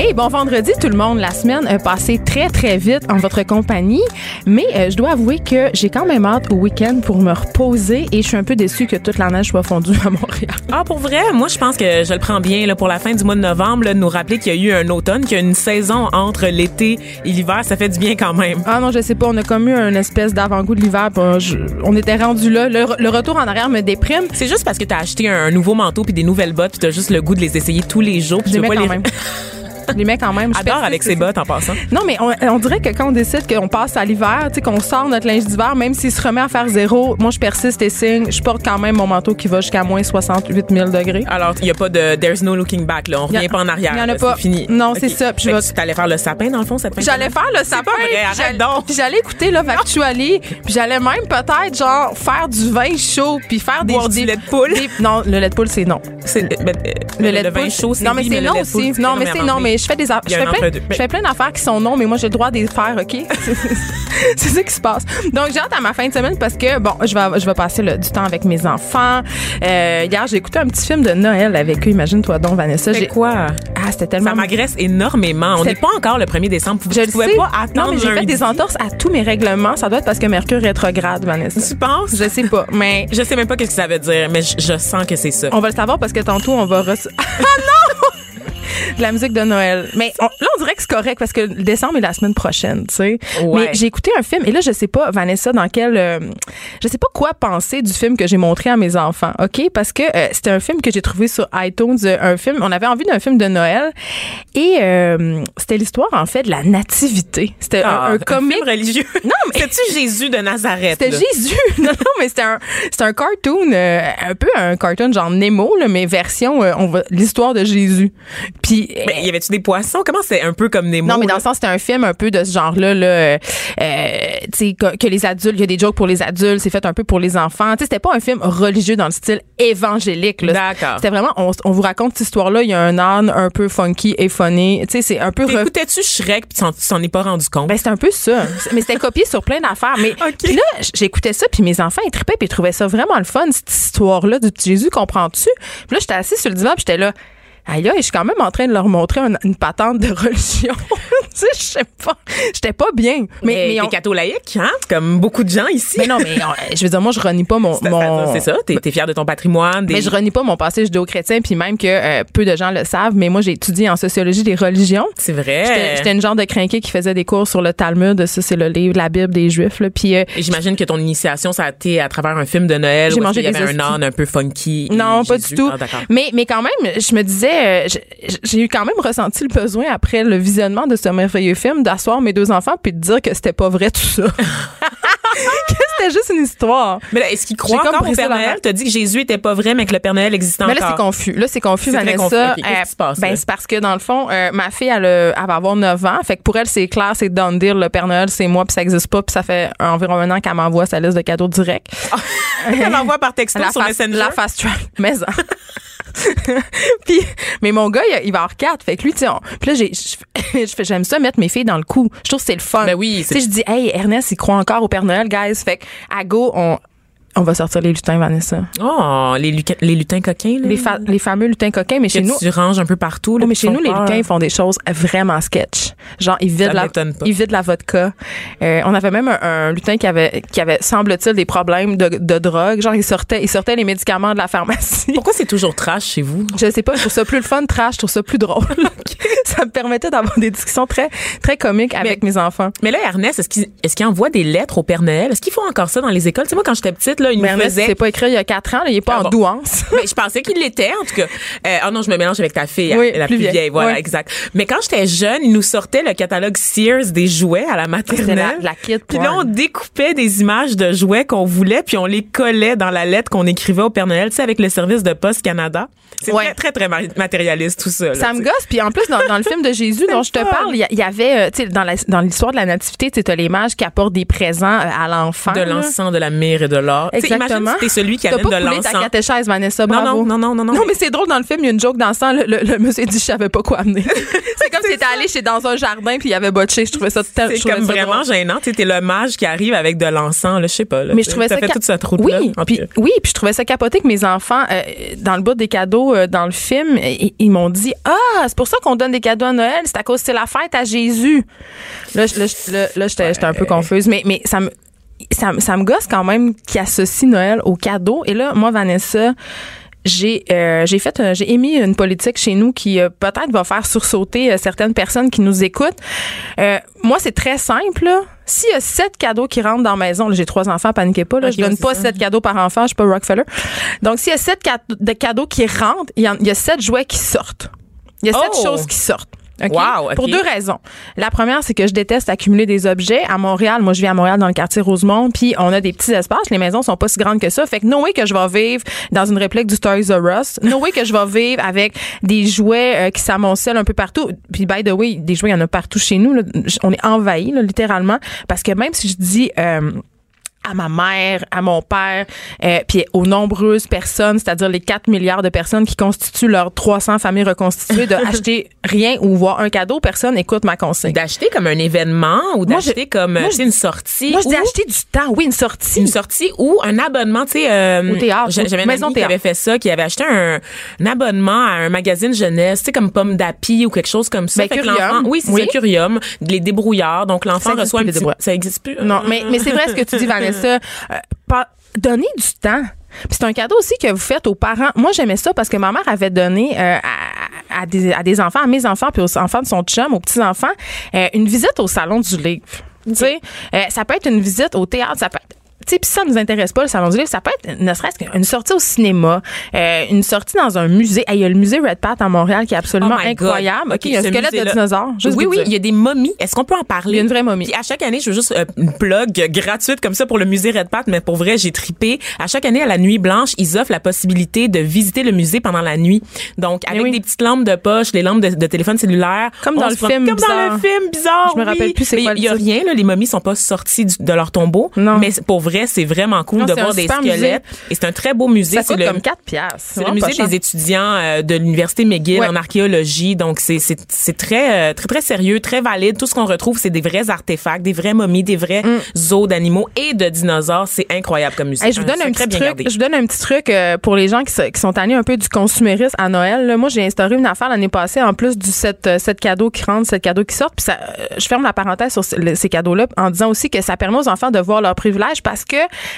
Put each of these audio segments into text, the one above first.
Hey, bon vendredi tout le monde. La semaine a passé très très vite en votre compagnie, mais euh, je dois avouer que j'ai quand même hâte au week-end pour me reposer et je suis un peu déçue que toute la neige soit fondue à Montréal. Ah, pour vrai, moi, je pense que je le prends bien là, pour la fin du mois de novembre, là, de nous rappeler qu'il y a eu un automne, qu'il y a une saison entre l'été et l'hiver. Ça fait du bien quand même. Ah non, je sais pas, on a comme eu une espèce d'avant-goût de l'hiver. euh, je- On était rendu là. Le, le retour en arrière me déprime. C'est juste parce que t'as acheté un nouveau manteau puis des nouvelles bottes puis t'as juste le goût de les essayer tous les jours. puis tu veux pas les mets quand même. Adore avec ses bottes en passant. Non, mais on, on dirait que quand on décide qu'on passe à l'hiver, tu sais, qu'on sort notre linge d'hiver, même s'il se remet à faire zéro, moi, je persiste et signe. Je porte quand même mon manteau qui va jusqu'à moins 68 000 degrés. Alors, il y a pas de there's no looking back là, on a- revient pas en arrière. y en a là, pas. C'est fini. Non, c'est ça, puis je tu t'allais faire le sapin dans le fond cette fin J'allais faire le sapin. puis arrête j'allais- donc. Puis j'allais écouter Love Actually, puis j'allais même peut-être genre faire du vin chaud puis faire des Boire du lait de poule. non, le lait de poule c'est non. C'est Le lait de vin poule. chaud, c'est Non mais c'est non aussi. Non mais c'est non mais je fais des je fais plein je fais plein d'affaires qui sont non mais moi j'ai le droit de les faire, OK? C'est ça qui se passe. Donc j'ai hâte à ma fin de semaine parce que bon, je vais je vais passer le- du temps avec mes enfants. Euh, hier, j'ai écouté un petit film de Noël avec eux, imagine-toi donc Vanessa. C'est quoi? Ah, c'était tellement Ça m'agresse énormément. On n'est pas encore le 1er décembre. Vous je ne pouvez sais. pas attendre non, mais j'ai fait des entorses à tous mes règlements. Ça doit être parce que Mercure rétrograde, Vanessa. Tu penses? Je sais pas, mais Je sais même pas qu'est-ce que ça veut dire, mais je, je sens que c'est ça. on va le savoir parce que tantôt, on va... Ah non! De la musique de Noël. Mais on- là, on dirait que c'est correct parce que le décembre est la semaine prochaine, tu sais. Ouais. Mais j'ai écouté un film et là, je sais pas, Vanessa, dans quel... euh, je sais pas quoi penser du film que j'ai montré à mes enfants, OK? Parce que euh, c'était un film que j'ai trouvé sur iTunes, euh, un film... On avait envie d'un film de Noël et euh, c'était l'histoire, en fait, de la nativité. C'était un- Ah, un, comique... film religieux. Non, mais- C'est-tu Jésus de Nazareth? C'était? Jésus. Non, non, mais c'était un, c'était un cartoon, euh, un peu un cartoon genre Nemo, là, mais version, euh, on va, l'histoire de Jésus. Puis, euh, Mais y avait-tu des poissons? Comment c'est un peu comme Nemo? non, mais dans là? le sens, c'était un film un peu de ce genre-là, là, euh, euh, tu sais, que, que les adultes, il y a des jokes pour les adultes, c'est fait un peu pour les enfants. Tu sais, c'était pas un film religieux dans le style évangélique, là. D'accord. C'était vraiment, on, on vous raconte cette histoire-là, il y a un âne un peu funky et funny. Tu sais, c'est un peu... T'écoutais-tu Shrek puis tu t'en- es pas rendu compte? Ben, c'était un peu ça. Mais c'était copié sur plein d'affaires. Mais OK. puis là, j'écoutais ça, puis mes enfants, ils tripaient, puis ils trouvaient ça vraiment le fun, cette histoire-là du petit Jésus, comprends-tu? Puis là, j'étais assise sur le divan, puis j'étais là. Aïe, je suis quand même en train de leur montrer une, une patente de religion. tu sais, je sais pas. J'étais pas bien. Mais, mais mais, on- t'es catholique, hein? Comme beaucoup de gens ici. mais non, mais on- je veux dire, moi, je renie pas mon. Mon C'est ça, t'es fier de ton patrimoine. Des... mais je renie pas mon passé judéo-chrétien, puis même que euh, peu de gens le savent, mais moi, j'ai étudié en sociologie des religions. C'est vrai. J'étais une genre de crinquée qui faisait des cours sur le Talmud. Ça, c'est le livre, la Bible des Juifs. Là. Puis, euh, j'imagine que ton initiation, ça a été à travers un film de Noël J'ai mangé il y avait un âne un peu funky. Non, pas Jésus. du tout. Ah, mais, mais quand même, je me disais, euh, j'ai eu quand même ressenti le besoin après le visionnement de ce merveilleux film d'asseoir mes deux enfants puis de dire que c'était pas vrai tout ça. que c'était juste une histoire. Mais là, est-ce qu'il croit J'ai comme encore au Père Noël? T'as dit que Jésus était pas vrai, mais que le Père Noël existait Mais là, encore. c'est confus. Là, c'est confus, Vanessa. confus. Ok, qu'est-ce qui se passe, ben, c'est parce que, dans le fond, euh, ma fille, elle, euh, elle va avoir 9 ans. Fait que pour elle, c'est clair, c'est done deal. Le Père Noël, c'est moi, puis ça existe pas. Puis ça fait environ un an qu'elle m'envoie sa liste de cadeaux direct. Elle l'envoie par texto la sur Messenger. la fast track maison. puis mais mon gars il, il va avoir quatre. Fait que lui tu sais on- puis là j'ai je fais j'aime ça mettre mes filles dans le coup. Je trouve que c'est le fun. Ben oui, tu sais je dis hey Ernest il croit encore au Père Noël guys. Fait que à go on on va sortir les lutins Vanessa Oh, les, les lutins coquins, là. les, fa- les fameux lutins coquins mais que chez nous tu ranges un peu partout. là, Oh, mais chez nous, les lutins, ils font des choses vraiment sketch. Genre, ils vident, la, ils vident la vodka. Euh, on avait même un, un lutin qui avait, qui avait semble-t-il, des problèmes de, de drogue. Genre, il sortait, il sortait les médicaments de la pharmacie. Pourquoi c'est toujours trash chez vous? Je sais pas, je trouve ça plus le fun, trash, je trouve ça plus drôle. ça me permettait d'avoir des discussions très, très comiques avec mes enfants. Mais là, Ernest, est-ce qu'il est-ce qu'il envoie des lettres au Père Noël? Est-ce qu'ils font encore ça dans les écoles? Tu sais, moi, quand j'étais petite, là, ils Mais nous Ernest, faisaient... c'est pas écrit il y a quatre ans, là, il est pas Ah en douance. Mais je pensais qu'il l'était, en tout cas. Euh, oh non, je me mélange avec ta fille, Oui, la plus vieille. vieille. Voilà, Oui. exact. Mais quand j'étais jeune, ils nous sortaient le catalogue Sears des jouets à la maternelle. la, la kid Puis là, on découpait des images de jouets qu'on voulait, puis on les collait dans la lettre qu'on écrivait au Père Noël, tu sais, avec le service de Poste Canada. C'est Ouais. très, très, très ma- matérialiste, tout ça. là, Ça me gosse, puis en plus, dans, dans le film de Jésus dont je te parle, il y, il avait, euh, tu sais, dans l'histoire de la nativité, tu t'as les mages qui apportent des présents euh, à l'enfant. De là. l'encens, de la myrrhe et de l'or. Exactement. Imagine si t'es celui qui amène pas de ta l'encens. catéchèse, Vanessa, Non, bravo. non, non, non, non, Non, mais c'est drôle, dans le film, il y a une joke dans le. Le, le- monsieur dit, je savais pas quoi amener. c'est comme s'il était allé chez dans un jardin puis il avait botché. Je trouvais ça tel- je C'est comme vraiment gênant. T'es le mage qui arrive avec de l'encens, là, je sais pas. Là, Mais je trouvais T'as ça fait toute cette route oui, là. puis, oui, puis je trouvais ça capoté que mes enfants, euh, dans le bout des cadeaux euh, dans le film, ils, m'ont dit ah c'est pour ça qu'on donne des cadeaux à Noël, c'est à cause c'est la fête à Jésus. Là, je- là, je- là, là, j'étais j'étais un peu confuse, mais mais ça me ça, me- ça me gosse quand même qu'ils associent Noël au cadeau. Et là, moi, Vanessa, j'ai euh, j'ai fait euh, j'ai émis une politique chez nous qui euh, peut-être va faire sursauter euh, certaines personnes qui nous écoutent. Euh, moi, c'est très simple. là. S'il y a sept cadeaux qui rentrent dans la maison, là, j'ai trois enfants, paniquez pas, là, Ok, je donne pas ça. sept cadeaux par enfant, je suis pas Rockefeller. Donc, s'il y a sept ca- de cadeaux qui rentrent, il y, en- il y a sept jouets qui sortent. Il y a sept Oh! choses qui sortent. OK? Wow. Pour deux raisons. La première, c'est que je déteste accumuler des objets. À Montréal, moi, je vis à Montréal dans le quartier Rosemont, puis on a des petits espaces. Les maisons sont pas si grandes que ça. Fait que no way que je vais vivre dans une réplique du Toys R Us. No way que je vais vivre avec des jouets euh, qui s'amoncellent un peu partout. Puis by the way, des jouets, il y en a partout chez nous. là. On est envahis, là, littéralement. Parce que même si je dis... euh, à ma mère, à mon père, euh, puis aux nombreuses personnes, c'est-à-dire les 4 milliards de personnes qui constituent leurs 300 familles reconstituées, de acheter rien ou voir un cadeau, personne écoute ma consigne. D'acheter comme un événement ou Moi, d'acheter comme moi, je sais, une sortie. Moi, je dis ou acheter du temps, oui, une sortie. une sortie ou un abonnement, tu sais. euh, Au théâtre, j'a- J'avais une maison qui avait fait ça, qui avait acheté un, un abonnement à un magazine jeunesse, tu sais, comme Pomme d'Api ou quelque chose comme ça. Ben, Fait Curium. Oui, c'est Oui. ça, Curium. Les débrouillards. Donc, l'enfant reçoit un petit... débrouillards. Ça existe plus? Non, mais, mais c'est vrai ce que tu dis, Vanessa. Euh, pas- donner du temps. C'est un cadeau aussi que vous faites aux parents. Moi, j'aimais ça parce que ma mère avait donné euh, à, à des, à des enfants, à mes enfants, puis aux enfants de son chum, aux petits-enfants, euh, une visite au salon du livre. Tu sais, euh, ça peut être une visite au théâtre, ça peut être sais, puis ça nous intéresse pas le salon du livre, ça peut être ne serait-ce qu'une sortie au cinéma, euh, une sortie dans un musée. Hey, Il y a le musée Red Pat à Montréal qui est absolument Oh incroyable. OK, il y a un squelette de musée-là. dinosaure. juste oui, oui, il y a des momies. Est-ce qu'on peut en parler? Il y a une vraie momie. Puis à chaque année, je veux juste euh, une plug gratuite comme ça pour le musée Red Pat, mais pour vrai, j'ai tripé. À chaque année, à la nuit blanche, ils offrent la possibilité de visiter le musée pendant la nuit. Donc, avec oui. des petites lampes de poche, les lampes de, de téléphone cellulaire. Comme dans le prend- film Comme dans bizarre. le film bizarre, Je me rappelle oui. plus c'est quoi Il y a rien, là. Les momies sont pas sorties du- de leur tombeau. Non. Mais pour vrai, c'est vraiment cool Non, de voir des squelettes. Et c'est un très beau musée. Ça C'est coûte le- comme 4 piastres. c'est le musée des étudiants euh, de l'université McGill Ouais. en archéologie. Donc c'est c'est c'est très euh, très très sérieux, très valide. Tout ce qu'on retrouve, c'est des vrais artefacts, des vraies momies, des vrais os d'animaux et de dinosaures. C'est incroyable comme musée. Mm. Hey, je vous donne un petit truc. gardé. Je vous donne un petit truc euh, pour les gens qui, sont tannés un peu du consumérisme à Noël. là. Moi, j'ai instauré une affaire l'année passée en plus du 7, cadeaux qui rentrent, 7 cadeaux qui sortent. Puis ça, euh, je ferme la parenthèse sur ces cadeaux-là en disant aussi que ça permet aux enfants de voir leurs privilèges parce que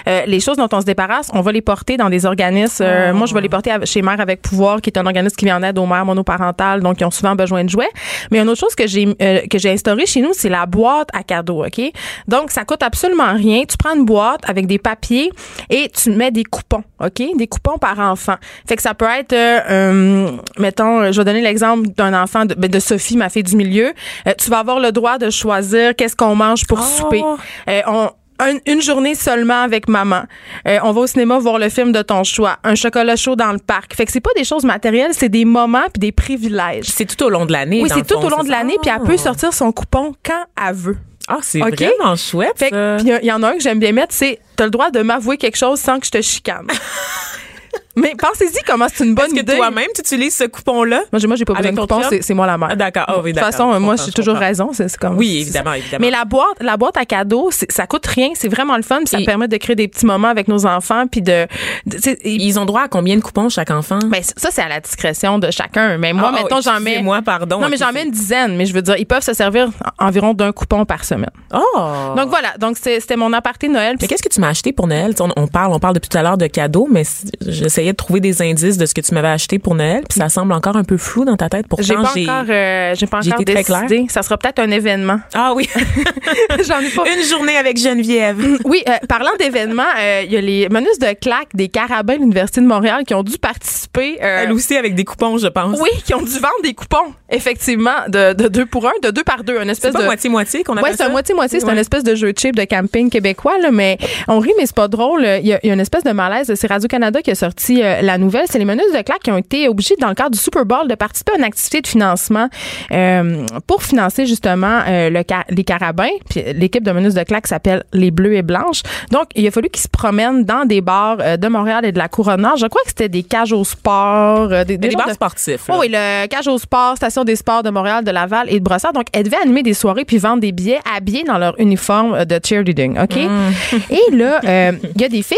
euh, les choses dont on se débarrasse, on va les porter dans des organismes. Euh, Moi, je vais les porter chez Mère avec pouvoir, qui est un organisme qui vient en aide aux mères monoparentales, donc qui ont souvent besoin de jouets. Mais une autre chose que j'ai euh, que j'ai instauré chez nous, c'est la boîte à cadeaux, ok? Donc ça coûte absolument rien. Tu prends une boîte avec des papiers et tu mets des coupons, ok? Des coupons par enfant. Fait que ça peut être, euh, euh, mettons, euh, je vais donner l'exemple d'un enfant de, ben, de Sophie, ma fille du milieu. Euh, tu vas avoir le droit de choisir qu'est-ce qu'on mange pour Oh. souper. Euh, on, un- une journée seulement avec maman. Euh, on va au cinéma voir le film de ton choix. Un chocolat chaud dans le parc. Fait que c'est pas des choses matérielles, c'est des moments puis des privilèges. C'est tout au long de l'année. Oui, c'est tout fond, au long de l'année, puis elle peut sortir son coupon quand elle veut. Ah, c'est OK? vraiment chouette. Fait il y en a un que j'aime bien mettre, c'est t'as le droit de m'avouer quelque chose sans que je te chicane. Mais pensez-y comment c'est une bonne Est-ce que idée. toi-même, tu utilises ce coupon-là? Moi, j'ai, moi, j'ai pas besoin de coupon, c'est, c'est moi la mère. Ah, d'accord. Ah oui, de toute d'accord. façon, Je moi, j'ai je toujours raison. C'est, c'est comme, Oui, évidemment, évidemment. Mais la boîte, la boîte à cadeaux, c'est- ça coûte rien. C'est vraiment le fun. Puis ça Et- permet de créer des petits moments avec nos enfants. Puis de, sais, Ils ont droit à combien de coupons chaque enfant? ben, ça, c'est à la discrétion de chacun. Mais moi, Ah, mettons, j'en mets. excusez-moi, pardon. Non, mais j'en mets une dizaine. Mais je veux dire, ils peuvent se servir en- environ d'un coupon par semaine. Oh! Donc voilà. Donc c'était mon aparté Noël. Mais qu'est-ce que tu m'as acheté pour Noël? Sais, On, parle, on parle depuis tout à l'heure de cadeaux, mais c- j'essayais de trouver des indices de ce que tu m'avais acheté pour Noël, puis ça semble encore un peu flou dans ta tête. Pourtant, J'ai pas encore, euh, j'ai pas encore été très décidé. Ça sera peut-être un événement. Ah oui, J'en ai pas. une journée avec Geneviève. Oui, euh, parlant d'événements, euh, il y a les menus de claques des carabins de l'Université de Montréal qui ont dû participer. euh, Elle aussi avec des coupons, je pense. oui, qui ont dû vendre des coupons, effectivement, de, de deux pour un, de deux par deux, une C'est espèce pas de. moitié-moitié qu'on appelle Ouais, c'est ça? un moitié-moitié. C'est Ouais. une espèce de jeu cheap de camping québécois, là, mais on rit, mais c'est pas drôle. Il y, a, il y a une espèce de malaise. C'est Radio-Canada qui a sorti aussi euh, la nouvelle. C'est les meneuses de claques qui ont été obligées, dans le cadre du Super Bowl, de participer à une activité de financement euh, pour financer justement euh, le les carabins. Puis l'équipe de meneuses de claques s'appelle les Bleus et Blanches. Donc, il a fallu qu'ils se promènent dans des bars de Montréal et de la Couronne Nord. Je crois que c'était des cages au sport, des, bars de- sportifs. Oh oui, le Cage au Sport, Station des Sports de Montréal, de Laval et de Brossard. Donc, elles devaient animer des soirées puis vendre des billets habillés dans leur uniforme de cheerleading, OK? Et là, il y a des filles,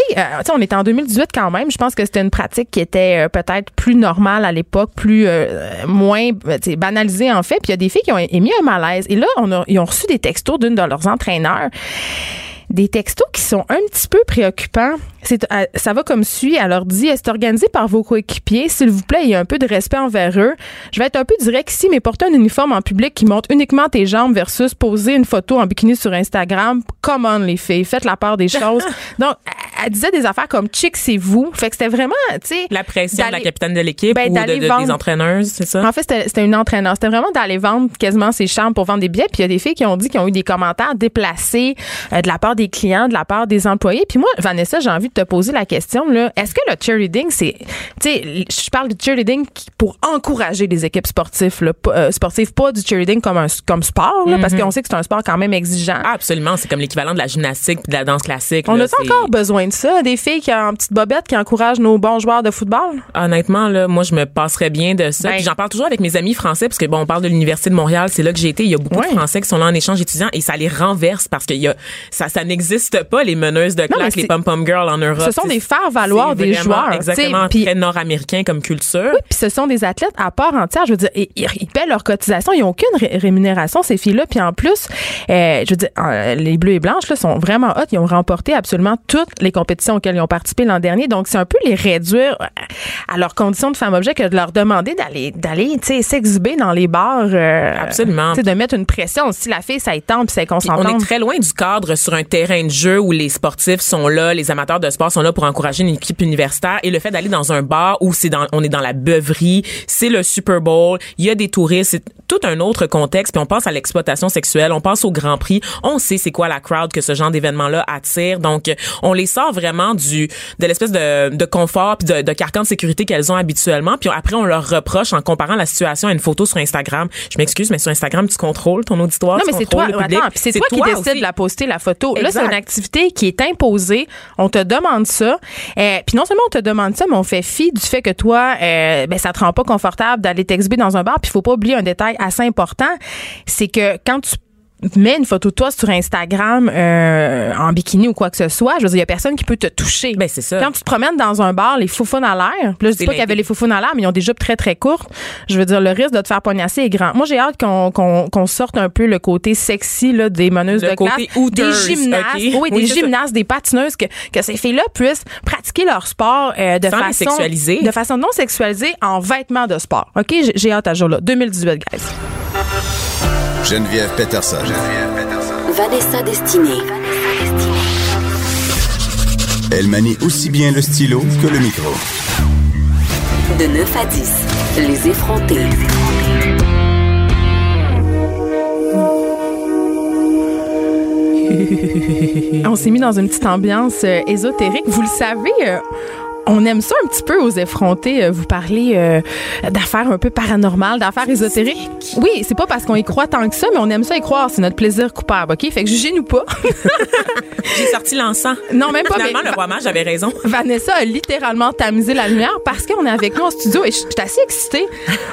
on était en 2018 quand même. Je pense que c'était une pratique qui était euh, peut-être plus normale à l'époque, plus euh, moins sais, banalisée en fait. Puis il y a des filles qui ont émis un malaise. Et là, on a, ils ont reçu des textos d'une de leurs entraîneurs des textos qui sont un petit peu préoccupants. C'est, euh, ça va comme suit. Elle leur dit, c'est organisé par vos coéquipiers? S'il vous plaît, il y a un peu de respect envers eux. Je vais être un peu direct ici, mais porter un uniforme en public qui montre uniquement tes jambes versus poser une photo en bikini sur Instagram, come on les filles, faites la part des choses. Donc, elle- disait des affaires comme chic, c'est vous. Fait que c'était vraiment, tu sais, La pression de la capitaine de l'équipe Ben, ou de, vendre- des entraîneuses, c'est ça? en fait, c'était c'était une entraîneur. C'était vraiment d'aller vendre quasiment ses chambres pour vendre des billets. Puis il y a des filles qui ont dit qu'ils ont eu des commentaires déplacés euh, de la part des clients, de la part des employés. Puis moi, Vanessa, j'ai envie de te poser la question là. Est-ce que le cheerleading, c'est, tu sais, je parle de cheerleading pour encourager les équipes sportives, là, euh, sportives, pas du cheerleading comme un comme sport, là, parce qu'on sait que c'est un sport quand même exigeant. Ah, absolument. C'est comme l'équivalent de la gymnastique puis de la danse classique. On là, a encore besoin de ça, des filles qui ont une petite bobette qui encouragent nos bons joueurs de football? Honnêtement, là, moi, je me passerais bien de ça. Ben- j'en parle toujours avec mes amis français, parce que bon, on parle de l'Université de Montréal, c'est là que j'ai été. Il y a beaucoup Ouais. de Français qui sont là en échange étudiant et ça les renverse parce que y a, ça, ça n'existe pas, les meneuses de classe, les pom-pom girls en Europe. Ce sont des faire-valoir c'est des joueurs. Exactement, puis- très nord-américain comme culture. Oui, puis ce sont des athlètes à part entière. Je veux dire, ils, ils paient leur cotisation. Ils n'ont aucune ré- rémunération, ces filles-là. Puis en plus, euh, je veux dire, euh, les Bleus et Blanches là, sont vraiment hot. Ils ont remporté absolument toutes les compétitions auxquelles ils ont participé l'an dernier. Donc, c'est un peu les réduire à leurs conditions de femmes objet que de leur demander d'aller, d'aller s'exhiber dans les bars. euh, Absolument. de mettre une pression. Si la fille, ça y tente, puis Puis on consentante. est très loin du cadre sur un terrain de jeu où les sportifs sont là, les amateurs de sport sont là pour encourager une équipe universitaire et le fait d'aller dans un bar où c'est dans on est dans la beuverie, c'est le Super Bowl, il y a des touristes, c'est tout un autre contexte puis on pense à l'exploitation sexuelle, on pense au Grand Prix, on sait c'est quoi la crowd que ce genre d'événement là attire. Donc on les sort vraiment du de l'espèce de, de confort puis de, de carcan de sécurité qu'elles ont habituellement puis après on leur reproche en comparant la situation à une photo sur Instagram. Je m'excuse mais sur Instagram tu contrôles ton auditoire, Non, mais c'est toi, c'est toi qui décides de la poster, la photo. Là, c'est une activité qui est imposée. On te demande ça. Euh, puis non seulement on te demande ça, mais on fait fi du fait que toi, euh, ben, ça te rend pas confortable d'aller t'exhiber dans un bar. Puis il faut pas oublier un détail assez important, c'est que quand tu mets une photo de toi sur Instagram euh, en bikini ou quoi que ce soit, je veux dire, il y a personne qui peut te toucher. Ben, c'est ça. Quand tu te promènes dans un bar, les foufounes à l'air, là, je dis pas qu'il y avait les foufounes à l'air, mais ils ont des jupes très, très courtes. Je veux dire, le risque de te faire poignasser est grand. Moi, j'ai hâte qu'on qu'on qu'on sorte un peu le côté sexy là, des meneuses Le de côté classe, des gymnastes, ok? oui, Oui, des ça. gymnastes, des patineuses, que, que ces filles-là puissent pratiquer leur sport euh, de Sans façon de façon non sexualisée en vêtements de sport. Ok, J'ai- hâte à jour-là. 2018, guys. Geneviève Peterson. Vanessa Destinée. Elle manie aussi bien le stylo que le micro. De 9 à 10, les effrontés. On s'est mis dans une petite ambiance euh, ésotérique. Vous le savez, euh, on aime ça un petit peu aux effrontés, euh, vous parler euh, d'affaires un peu paranormales, d'affaires ésotériques. Oui, c'est pas parce qu'on y croit tant que ça, mais on aime ça y croire. C'est notre plaisir coupable, OK? Fait que jugez-nous pas. J'ai sorti l'encens. Non, même pas, Finalement, mais- le roi mage avait raison. Vanessa a littéralement tamisé la lumière parce qu'on est avec nous en studio et je suis assez excitée.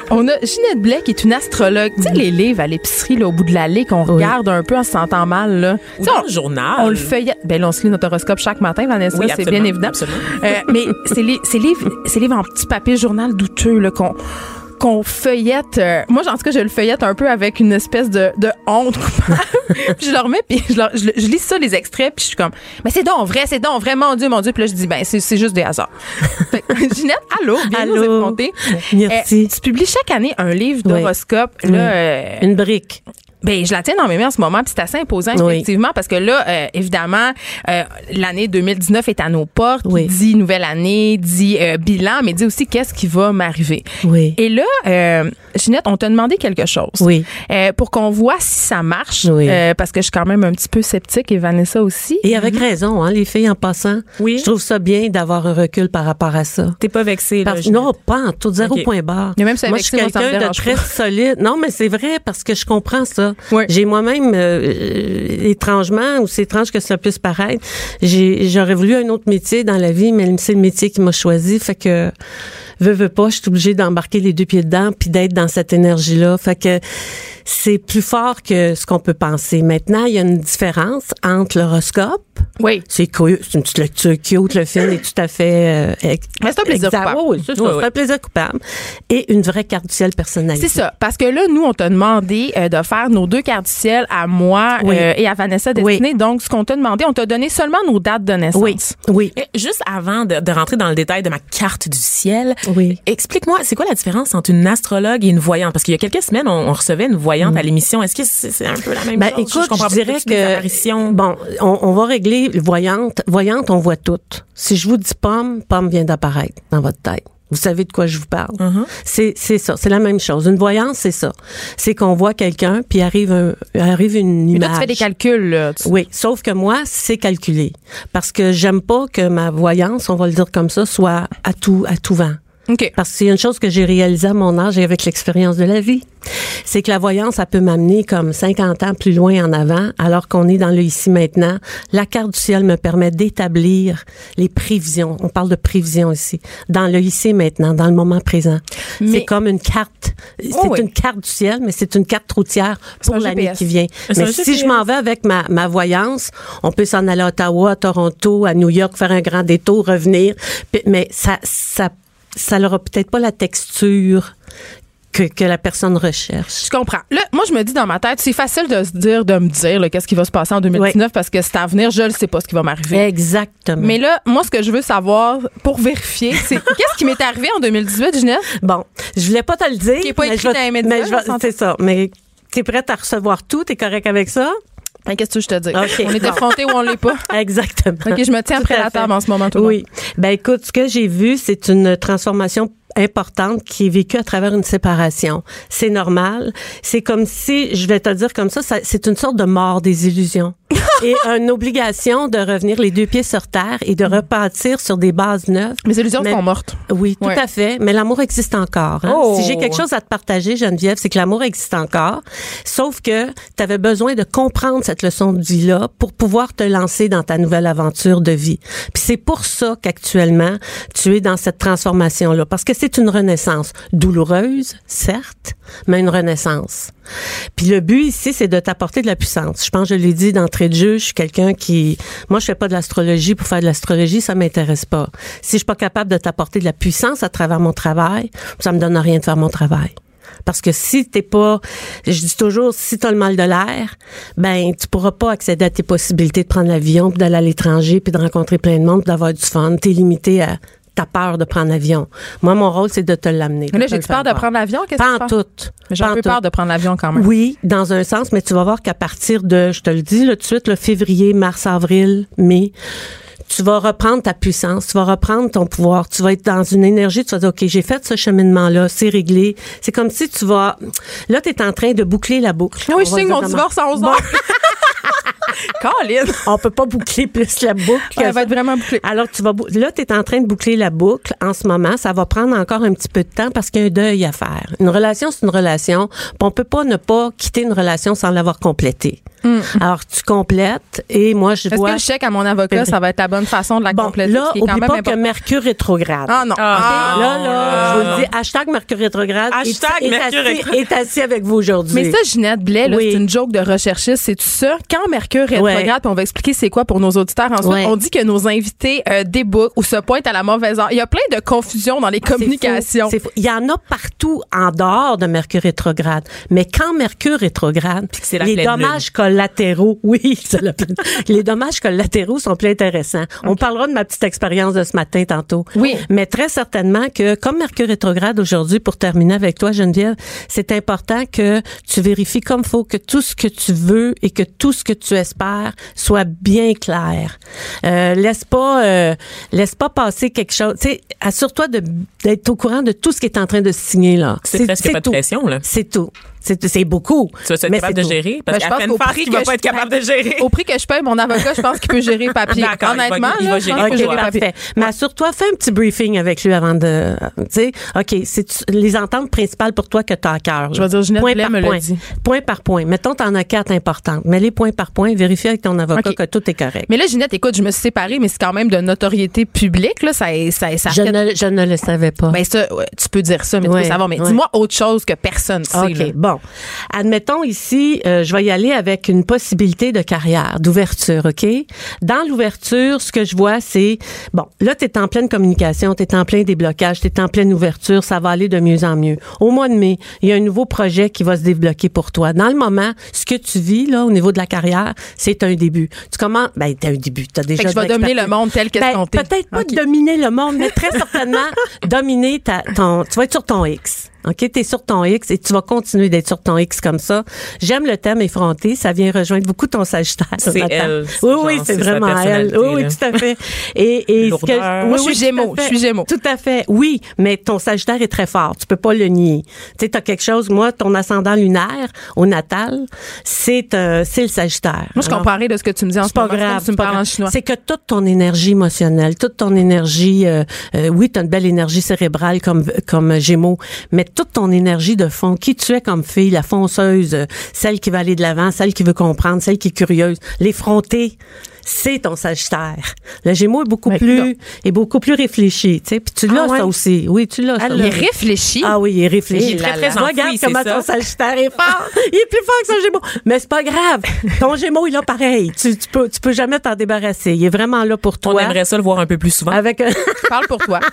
On a Ginette Blais qui est une astrologue. Tu sais, les livres à l'épicerie, là, au bout de l'allée, qu'on regarde un peu en se sentant mal, là. Ou dans on- le journal. On le feuillette. Ben là, on se lit notre horoscope chaque matin, Vanessa, Oui, c'est bien évident. absolument. Euh, mais c'est les, c'est livres, en petit papier journal douteux, là, qu'on qu'on feuillette. euh, moi, en tout cas, je le feuillette un peu avec une espèce de, de honte je le remets, puis je, leur- je je lis ça, les extraits, puis je suis comme, mais c'est donc vrai, c'est donc vrai, mon Dieu, mon Dieu. Puis là, je dis, ben, c'est c'est juste des hasards. Fait que, Ginette, allô, bienvenue Allô. effrontés. Merci. Euh, tu publies chaque année un livre d'horoscope. Oui. Là, euh, Une brique. Ben, je la tiens dans mes mains en ce moment, puis c'est assez imposant, Oui. effectivement, parce que là, euh, évidemment, euh, l'année 2019 est à nos portes. Oui. Dit nouvelle année, dit euh, bilan, mais dit aussi qu'est-ce qui va m'arriver. Oui. Et là, euh, Ginette, on t'a demandé quelque chose. Oui. Euh, pour qu'on voit si ça marche, Oui. euh, parce que je suis quand même un petit peu sceptique, et Vanessa aussi. Et avec raison, hein, les filles, en passant. Oui. Je trouve ça bien d'avoir un recul par rapport à ça. T'es pas vexée. Parce- non, pas en tout, zéro point barre. Mais même si moi, je suis quelqu'un de très solide. Non, mais c'est vrai parce que je comprends ça. Oui. J'ai moi-même, euh, euh, étrangement, aussi étrange que cela puisse paraître, j'aurais voulu un autre métier dans la vie, mais c'est le métier qui m'a choisi. Fait que, veux, veux pas, je suis obligée d'embarquer les deux pieds dedans puis d'être dans cette énergie-là. Fait que c'est plus fort que ce qu'on peut penser. Maintenant, il y a une différence entre l'horoscope Oui. c'est cool, c'est une petite lecture cute, le film est tout à fait... Euh, c'est un plaisir coupable. Oui, oui, c'est Oui, oui. un plaisir coupable. Et une vraie carte du ciel personnalisée. C'est ça. Parce que là, nous, on t'a demandé euh, de faire nos deux cartes du ciel à moi Oui. euh, et à Vanessa Destinée. Donc, ce qu'on t'a demandé, on t'a donné seulement nos dates de naissance. Oui, oui, Juste avant de, de rentrer dans le détail de ma carte du ciel, oui. explique-moi, c'est quoi la différence entre une astrologue et une voyante? Parce qu'il y a quelques semaines, on, on recevait une voyante à l'émission. Est-ce que c'est c'est un peu la même Ben, chose? écoute, comprends je dirais que bon, on, on va régler voyante. Voyante, on voit toutes. Si je vous dis pomme, pomme vient d'apparaître dans votre tête. Vous savez de quoi je vous parle. Mhm. C'est c'est ça, c'est la même chose. Une voyance, c'est ça. C'est qu'on voit quelqu'un puis arrive un, arrive une Mais image. là, tu fais des calculs. Là. Tu- Oui, sauf que moi, c'est calculé. Parce que j'aime pas que ma voyance, on va le dire comme ça, soit à tout, à tout vent. OK. Parce que c'est une chose que j'ai réalisée à mon âge et avec l'expérience de la vie. C'est que la voyance, ça peut m'amener comme 50 ans plus loin en avant, alors qu'on est dans le ici maintenant. La carte du ciel me permet d'établir les prévisions. On parle de prévisions ici. Dans le ici maintenant, dans le moment présent. Mais- C'est comme une carte. C'est Oh oui. une carte du ciel, mais c'est une carte routière pour l'année qui vient. Mais si je m'en vais avec ma, ma voyance, on peut s'en aller à Ottawa, à Toronto, à New York, faire un grand détour, revenir. Mais ça, ça, ça n'aura peut-être pas la texture que, que la personne recherche. Je comprends. Là, moi, je me dis dans ma tête, c'est facile de se dire, de me dire, qu'est-ce qui va se passer en 2019 parce que c'est à venir, je ne sais pas ce qui va m'arriver. Exactement. Mais là, moi, ce que je veux savoir pour vérifier, c'est qu'est-ce qui m'est arrivé en 2018, Ginette? bon, je voulais pas te le dire. Qui est pas mais écrit je vais- dans les médias, mais. C'est ça. Mais t'es prête à recevoir tout? T'es correct avec ça? Hein, Qu'est-ce que je te dis? OK. On est Bon. effronté ou on l'est pas? Exactement. OK, je me tiens après à la table en ce moment, tout le Oui. Ben écoute, ce que j'ai vu, c'est une transformation importante qui est vécue à travers une séparation. C'est normal. C'est comme si, je vais te dire comme ça, ça- c'est une sorte de mort des illusions. et une obligation de revenir les deux pieds sur terre et de repartir sur des bases neuves. Mes illusions Mais- sont mortes. Oui, tout Ouais. à fait. Mais l'amour existe encore. hein. Oh. Si j'ai quelque chose à te partager, Geneviève, c'est que l'amour existe encore. Sauf que tu avais besoin de comprendre cette leçon de vie-là pour pouvoir te lancer dans ta nouvelle aventure de vie. Puis c'est pour ça qu'actuellement, tu es dans cette transformation-là. Parce que c'est une renaissance douloureuse, certes, mais une renaissance. Puis le but ici, c'est de t'apporter de la puissance. Je pense, que je l'ai dit d'entrée de jeu, je suis quelqu'un qui, moi, je fais pas de l'astrologie pour faire de l'astrologie, ça m'intéresse pas. Si je suis pas capable de t'apporter de la puissance à travers mon travail, ça me donne rien de faire mon travail. Parce que si t'es pas, je dis toujours, si t'as le mal de l'air, ben tu pourras pas accéder à tes possibilités de prendre l'avion, puis d'aller à l'étranger, puis de rencontrer plein de monde, puis d'avoir du fun. T'es limité à ta peur de prendre l'avion. Moi, mon rôle, c'est de te l'amener. Mais là, j'ai peur de prendre l'avion? Qu'est-ce Pas que en tu penses? tout. J'ai Pas un en peu peur de prendre l'avion quand même. Oui, dans un sens, mais tu vas voir qu'à partir de, je te le dis là, tout de suite, le février, mars, avril, mai, tu vas reprendre ta puissance, tu vas reprendre ton pouvoir, tu vas être dans une énergie, tu vas dire, OK, j'ai fait ce cheminement-là, c'est réglé. C'est comme si tu vas... Là, tu es en train de boucler la boucle. Ah oui, je signe mon divorce à 11 Bon. Colin! On peut pas boucler plus la boucle. que Elle va être vraiment bouclée. Alors, tu vas bou- là, tu es en train de boucler la boucle en ce moment. Ça va prendre encore un petit peu de temps parce qu'il y a un deuil à faire. Une relation, c'est une relation. On peut pas ne pas quitter une relation sans l'avoir complétée. Alors, tu complètes et moi, je Est-ce vois... que le chèque à mon avocat, ça va être la bonne façon de la Bon, compléter? là, oublie pas que. Mercure rétrograde. Ah non. Ah. Là, là, je vous le dis, hashtag Mercure rétrograde est- Hashtag est, Mercure assis, rétrograde. est assis avec vous aujourd'hui. Mais ça, Ginette Blais, Oui. c'est une joke de recherchiste. C'est tout ça. Quand Mercure rétrograde, Ouais. puis on va expliquer c'est quoi pour nos auditeurs ensuite, Ouais. on dit que nos invités euh, ou se pointent à la mauvaise heure. Il y a plein de confusion dans les C'est communications. Il y en a partout en dehors de Mercure rétrograde. Mais quand Mercure rétrograde, c'est la les pleine lune. Collatéraux oui, les dommages collatéraux sont plus intéressants. On parlera de ma petite expérience de ce matin tantôt. Oui. Mais très certainement que, comme Mercure rétrograde aujourd'hui, pour terminer avec toi, Geneviève, c'est important que tu vérifies comme faut que tout ce que tu veux et que tout ce que tu espères soit bien clair. Euh, laisse pas, euh, laisse pas passer quelque chose. Assure-toi d'être au courant de tout ce qui est en train de se signer là. C'est presque pas de tout. pression, là. C'est tout. C'est beaucoup. Tu vas être Mais capable c'est de gérer? Parce Ben, je qu'à pense peine qu'au farce prix qu'il va pas être capable de gérer. Au prix que je paye, mon avocat, je pense qu'il peut gérer papier. D'accord, il va- Honnêtement, il là, va je gérer. pense qu'il peut OK, gérer papier. parfait. Mais assure-toi, fais un petit briefing avec lui avant de, tu sais, OK, c'est les ententes principales pour toi que tu as à cœur. Je vais dire, Ginette point Blais par me point. dit. Point par point. Mettons, t'en as quatre importantes. Mets les points par point. Vérifie avec ton avocat que tout est correct. Mais là, Ginette, écoute, je me suis séparée, mais c'est quand même de notoriété publique. Là, ça, ça, ça je, ne, je ne le savais pas. Ben ça, ouais, tu peux dire ça, mais tu peux savoir. Mais dis-moi autre chose que personne sait. Bon. Admettons ici, euh, je vais y aller avec une possibilité de carrière, d'ouverture, OK? Dans l'ouverture, ce que je vois, c'est, bon, là, tu es en pleine communication, tu es en plein déblocage, tu es en pleine ouverture, ça va aller de mieux en mieux. Au mois de mai, il y a un nouveau projet qui va se débloquer pour toi. Dans le moment, ce que tu vis, là, au niveau de la carrière, c'est un début. Tu commences, ben, t'as un début, t'as déjà Fait que je vais dominer le monde tel Ben, qu'escompté. peut-être pas dominer le monde, mais très certainement dominer ta, ton, tu vas être sur ton X. OK, t'es sur ton X et tu vas continuer d'être sur ton X comme ça. J'aime le thème effronté, ça vient rejoindre beaucoup ton Sagittaire. C'est elle, Oui, oui, c'est vraiment elle. Oui, oui, tout à fait. Et, et ce que, oui, Moi, je suis Gémeaux, je suis Gémeaux. Tout à fait. Oui, mais ton Sagittaire est très fort. Tu peux pas le nier. Tu sais, t'as quelque chose. Moi, ton ascendant lunaire au natal, c'est euh, c'est le Sagittaire. Moi, je rien de ce que tu me dis en ce c'est pas moment. Comme grave. Tu me pas parles en chinois. C'est que toute ton énergie émotionnelle, toute ton énergie, euh, euh, oui, tu as une belle énergie cérébrale comme comme Gémeaux, mais toute ton énergie de fond, qui tu es comme fille, la fonceuse, euh, celle qui va aller de l'avant, celle qui veut comprendre, celle qui est curieuse, l'effrontée, c'est ton Sagittaire. Le Gémeaux est beaucoup Ben, plus est beaucoup plus réfléchi, tu sais. Puis tu l'as Ah ouais? ça aussi. Oui, tu l'as ça. Il est réfléchi. Ah oui, il est réfléchi. Il est très présent. Regarde comment ça. ton Sagittaire est fort. il est plus fort que son Gémeaux. Mais c'est pas grave. Ton Gémeaux, il est pareil. Tu, tu peux, tu peux jamais t'en débarrasser. Il est vraiment là pour On toi. aimerait ça le voir un peu plus souvent. Avec un... Parle pour toi.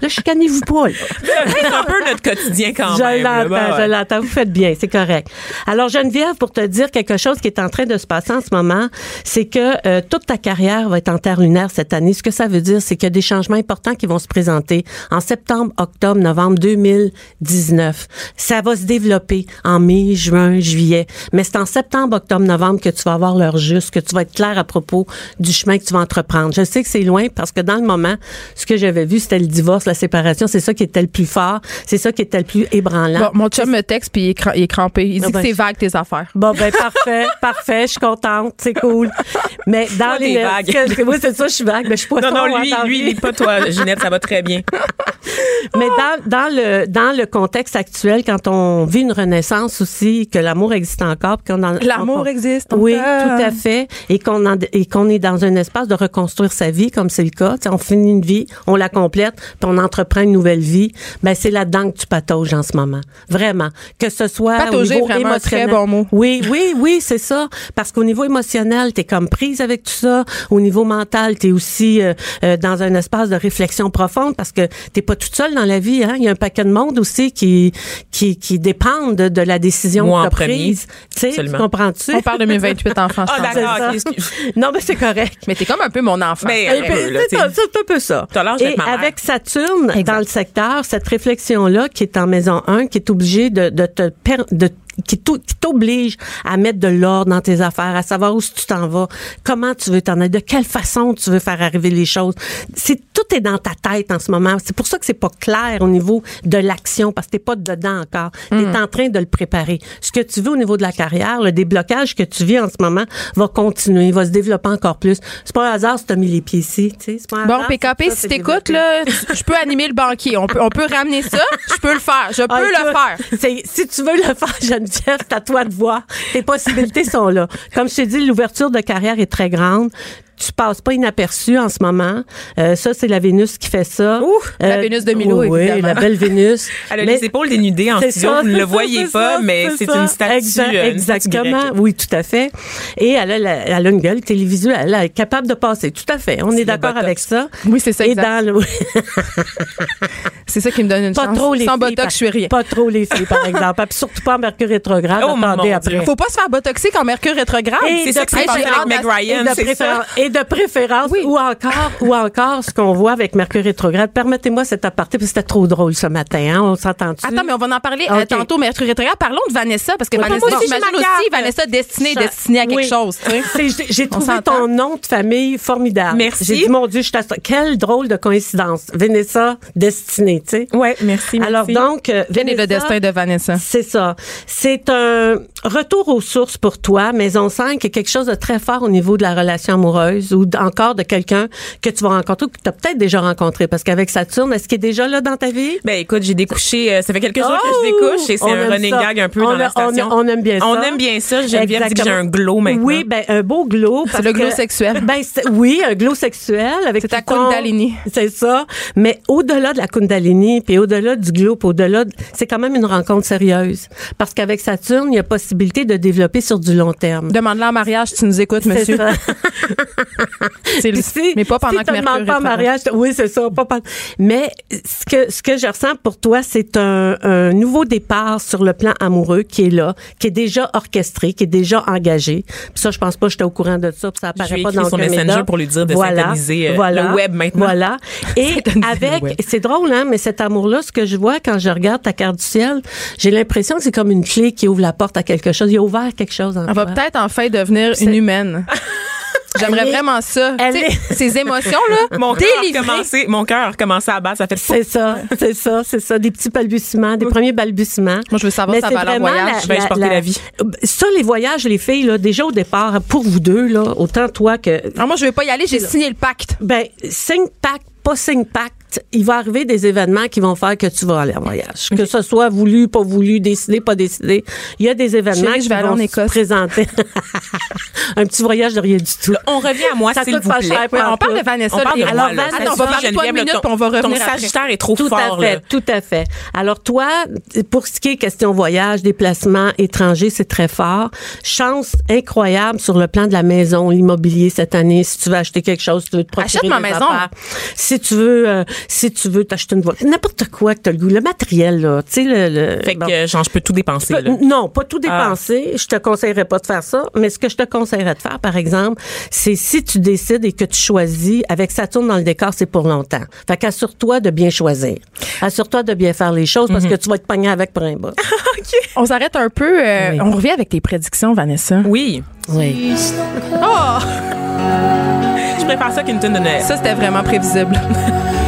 Là, chicanez-vous pas. C'est un peu notre quotidien quand je même. l'entends, Ben ouais. je l'entends. Vous faites bien, c'est correct. Alors, Geneviève, pour te dire quelque chose qui est en train de se passer en ce moment, c'est que euh, toute ta carrière va être en terre lunaire cette année. Ce que ça veut dire, c'est qu'il y a des changements importants qui vont se présenter en septembre, octobre, novembre 2019. Ça va se développer en mai, juin, juillet. Mais c'est en septembre, octobre, novembre que tu vas avoir l'heure juste, que tu vas être clair à propos du chemin que tu vas entreprendre. Je sais que c'est loin parce que dans le moment, ce que j'avais vu, c'était le divorce, la séparation. C'est ça qui était le plus fort. C'est ça qui était le plus ébranlant. Bon, mon chum me texte puis il est, cra- il est crampé. Il dit Ah ben, que c'est je- vague tes affaires. Bon, ben, parfait, parfait, je suis contente, c'est cool. Mais dans Toi, les. vague. Oui, c'est ça, je suis vague, mais je suis poisson. Non, non, lui, lui, lui, pas toi, Ginette, ça va très bien. Mais dans, dans le dans le contexte actuel, quand on vit une renaissance aussi, que l'amour existe encore, qu'on en- L'amour existe Oui, encore. tout à fait, et qu'on qu'on est dans un espace de reconstruire sa vie, comme c'est le cas. Tu sais, on finit une vie, on la complète, puis on entreprend une nouvelle vie. Ben c'est là-dedans que tu patauges en ce moment, vraiment. Que ce soit Patauger, au niveau vraiment un émotionnel. très bon mot. Oui, oui, oui, c'est ça. Parce qu'au niveau émotionnel, t'es comme prise avec tout ça. Au niveau mental, t'es aussi euh, euh, dans un espace de réflexion profonde parce que t'es pas toute seule dans la vie. Hein? Il y a un paquet de monde aussi qui qui, qui dépendent de, de la décision Moi que t'as prise. Tu sais, tu Absolument. comprends-tu? On parle de mes 28 enfants, Ah, d'accord. Non, mais c'est correct. Mais t'es comme un peu mon enfant. Mais- Un peu, c'est un peu ça. T'as l'âge Et d'être ma mère. avec Saturne Exact. dans le secteur, cette réflexion-là qui est en maison 1, qui est obligée de, de te de qui t'o- qui t'oblige à mettre de l'ordre dans tes affaires, à savoir où tu t'en vas, comment tu veux t'en aller, de quelle façon tu veux faire arriver les choses. C'est tout est dans ta tête en ce moment. C'est pour ça que c'est pas clair au niveau de l'action parce que t'es pas dedans encore. T'es en train de le préparer. Ce que tu veux au niveau de la carrière, le déblocage que tu vis en ce moment va continuer, va se développer encore plus. C'est pas un hasard si t'as mis les pieds ici, pas un Bon, hasard PKP, ça si t'écoutes, là, je peux animer le banquier. On peut, on peut ramener ça. Je peux le faire. Je peux Ah, le écoute, faire. Si tu veux le faire, Geneviève, c'est à toi de voir. Tes possibilités sont là. Comme je t'ai dit, l'ouverture de carrière est très grande. Tu passes pas inaperçu en ce moment. Euh, ça, c'est la Vénus qui fait ça. Ouh, la Vénus de Milo, oui, évidemment. la belle Vénus. Elle a Mais- les épaules dénudées en studio. ça, Vous ne le voyez pas, mais c'est ça. une statue. Exact- euh, une statue exactement. Oui, tout à fait. Et elle a, la- elle a une gueule télévisuelle. Elle est capable de passer. Tout à fait. On est, d'accord avec ça. Oui, c'est ça, Et exact. dans le, C'est ça qui me donne une pas chance. trop les Sans filles, botox, je suis rien. Pas trop les filles, par exemple. Surtout pas en mercure rétrograde. Oh, Attendez après. Faut pas se faire botoxer quand Mercure rétrograde. C'est ça que c'est avec Meg Ryan, c'est ça. Et de préférence, Oui. ou encore, ou encore, ce qu'on voit avec Mercure rétrograde. Permettez-moi cet aparté, parce que c'était trop drôle ce matin, hein, on s'entend-tu? Attends, mais on va en parler euh, tantôt, Mercure rétrograde. Parlons de Vanessa, parce que Oui, Vanessa, aussi, j'imagine aussi. Vanessa destinée, destinée à quelque oui. chose. J'ai trouvé s'entend. ton nom de famille formidable. Merci. J'ai dit, mon Dieu, je. Quelle drôle de coïncidence. Vanessa, destinée, tu sais. Ouais, merci. Alors merci. donc, euh, est le Vanessa, destin de Vanessa? C'est ça. C'est un retour aux sources pour toi, mais on sent qu'il y a quelque chose de très fort au niveau de la relation amoureuse ou encore de quelqu'un que tu vas rencontrer ou que tu as peut-être déjà rencontré? Parce qu'avec Saturne, est-ce qu'il est déjà là dans ta vie? Ben écoute, j'ai découché, euh, ça fait quelques jours que Oh! je découche et c'est un running ça. gag un peu On dans a- la station. On, on aime bien ça. On aime bien ça. Geneviève dit que j'ai un glow maintenant. Oui, ben un beau glow. parce le glow que- sexuel. Ben c'est- oui, un glow sexuel avec C'est ta. Kundalini. C'est ça. Mais au-delà de la Kundalini, puis au-delà du glow, puis au-delà, de- c'est quand même une rencontre sérieuse. Parce qu'avec Saturne, il y a possibilité de développer sur du long terme. Demande-la en mariage, tu nous écoutes, C'est monsieur. C'est le- si- mais pas pendant si que Mercure pas en mariage, oui, c'est ça, pas pendant- Mais ce que ce que je ressens pour toi, c'est un, un nouveau départ sur le plan amoureux qui est là, qui est déjà orchestré, qui est déjà engagé. Puis ça, je pense pas que j'étais au courant de ça, puis ça apparaît pas dans aucun Messenger pour lui dire de Voilà, syntoniser, euh, voilà, le web maintenant. Voilà. Et avec, c'est drôle, hein, mais cet amour-là, ce que je vois quand je regarde ta carte du ciel, j'ai l'impression que c'est comme une clé qui ouvre la porte à quelque chose. Il a ouvert quelque chose en Elle va peut-être enfin devenir une humaine. J'aimerais vraiment ça. est- Ces émotions-là, Mon cœur mon cœur a commencé à battre. Ça fait C'est ça, c'est ça, c'est ça, des petits balbutiements, des premiers balbutiements. Moi, je veux savoir Mais c'est valeur vraiment voyage. Je vais porter la vie. Ça, les voyages, les filles, là, déjà au départ, pour vous deux, là, autant toi que. Alors moi, je vais pas y aller, j'ai signé le pacte. Ben, signe pacte, pas signe pacte. Il va arriver des événements qui vont faire que tu vas aller en voyage. Que ce soit voulu, pas voulu, décidé, pas décidé. Il y a des événements Chérie, je qui vont en se présenter. Un petit voyage de rien du tout. On revient à moi, s'il vous plaît. Ouais, on parle tout. de Vanessa. On parle de là. moi, Alors, là. Vanessa, Attends, on va parler de toi une Geneviève, minute, puis on va ton- revenir Ton après. sagittaire est trop tout fort, à fait, là. tout à fait. Alors toi, pour ce qui est question voyage, déplacement étranger, c'est très fort. Chance incroyable sur le plan de la maison, l'immobilier cette année. Si tu veux acheter quelque chose, si tu veux te procurer Achète ma maison. affaires. Si tu veux, euh, si tu veux t'acheter une voiture, n'importe quoi que t'as le goût, le matériel là, tu sais le, le- Fait que, bon. euh, genre, je peux tout dépenser, là. Non, pas tout Ah. dépenser. Je te conseillerais pas de faire ça. Mais ce que je te conseillerais de faire, par exemple, c'est si tu décides et que tu choisis, avec Saturne dans le décor, c'est pour longtemps. Fait qu'assure-toi de bien choisir. Assure-toi de bien faire les choses parce que tu vas être pogné avec pour un bas. On s'arrête un peu. euh, Oui. On revient avec tes prédictions, Vanessa. Oui. Oui. Oh! Je préfère ça qu'une tune de Noël. Ça, c'était vraiment prévisible.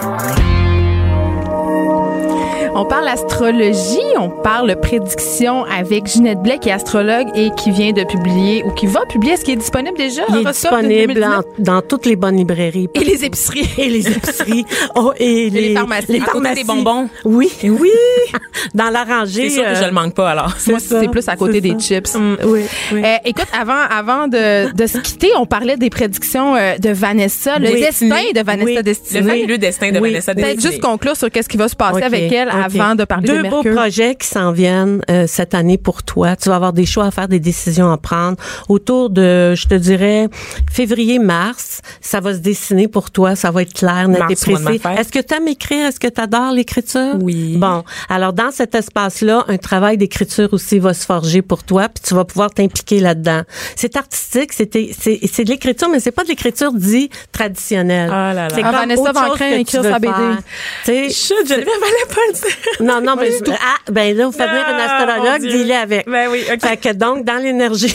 On parle astrologie, on parle prédiction avec Ginette Blais, qui est astrologue et qui vient de publier, ou qui va publier, est-ce qu'il est disponible déjà? Il est disponible 2019? en- dans toutes les bonnes librairies. Et les épiceries. Et les épiceries. Oh, et, les pharmacies. À côté des bonbons. Oui, oui. dans la rangée. C'est sûr que je euh, le manque pas, alors. Moi, c'est plus à côté des ça. chips. Oui, oui. Euh, écoute, avant, avant de, de se quitter, on parlait des prédictions euh, de Vanessa, le Oui. destin de Vanessa Oui. Le fabuleux destin de Oui. Vanessa Peut-être Destinée. juste conclure sur qu'est-ce qui va se passer avec elle. Avant de parler Deux de beaux Mercure. projets qui s'en viennent euh, cette année pour toi. Tu vas avoir des choix à faire, des décisions à prendre. Autour de, je te dirais, février-mars, ça va se dessiner pour toi. Ça va être clair, net et précis. Est-ce que tu aimes écrire? Est-ce que tu adores l'écriture? Oui. Bon, alors dans cet espace-là, un travail d'écriture aussi va se forger pour toi, puis tu vas pouvoir t'impliquer là-dedans. C'est artistique, c'est c'est c'est de l'écriture, mais c'est pas de l'écriture dit traditionnelle. Ah là là. C'est Ah, comme Vanessa autre va en chose train que d'écrire tu veux sa BD. faire. Tu sais, Chut, Geneviève, fallait pas le dire. Non, non, mais ah, ben là, vous faites venir un astrologue, dis-le avec. Ben oui, ok. Fait que donc, dans l'énergie,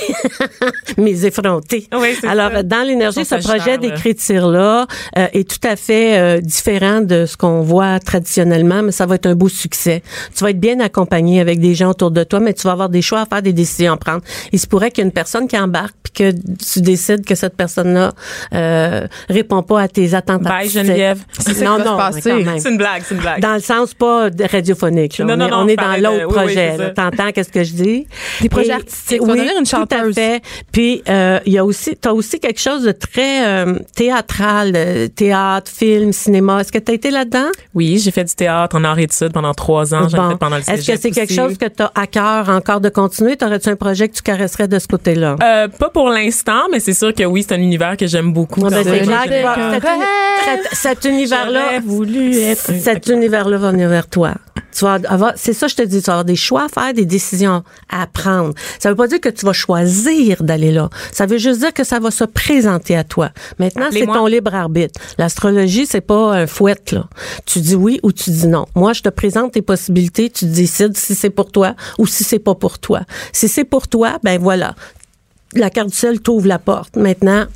mes effrontés. Oui, c'est Alors, ça. dans l'énergie, ce projet d'écriture-là euh, est tout à fait euh, différent de ce qu'on voit traditionnellement, mais ça va être un beau succès. Tu vas être bien accompagné avec des gens autour de toi, mais tu vas avoir des choix à faire, des décisions à prendre. Il se pourrait qu'il y ait une personne qui embarque puis que tu décides que cette personne-là euh, répond pas à tes attentes Bye. Geneviève. C'est non, non. C'est une blague, c'est une blague. Dans le sens pas de radiophonique. là. Non, on non, est, non, on est dans l'autre oui, oui, projet. T'entends qu'est-ce que je dis? Des projets Et- artistiques. Oui, devenir une tout à chanteuse. fait. Puis euh, il y a aussi, t'as aussi quelque chose de très euh, théâtral, euh, théâtre, film, cinéma. Est-ce que t'as été là-dedans? Oui, j'ai fait du théâtre en art études pendant trois ans. J'en ai Bon. fait pendant le Est-ce que c'est quelque chose que t'as à cœur encore de continuer? T'aurais-tu un projet que tu caresserais de ce côté-là? Euh, pas pour l'instant, mais c'est sûr que oui, c'est un univers que j'aime beaucoup. Ah, ben, c'est clair que cet, univers-là, cet univers-là va venir vers toi. Tu vas avoir, c'est ça, je te dis, tu vas avoir des choix à faire, des décisions à prendre. Ça veut pas dire que tu vas choisir d'aller là. Ça veut juste dire que ça va se présenter à toi. Maintenant, c'est ton libre arbitre. L'astrologie, c'est pas un fouet, là. Tu dis oui ou tu dis non. Moi, je te présente tes possibilités, tu décides si c'est pour toi ou si c'est pas pour toi. Si c'est pour toi, ben voilà. La carte du ciel t'ouvre la porte. Maintenant,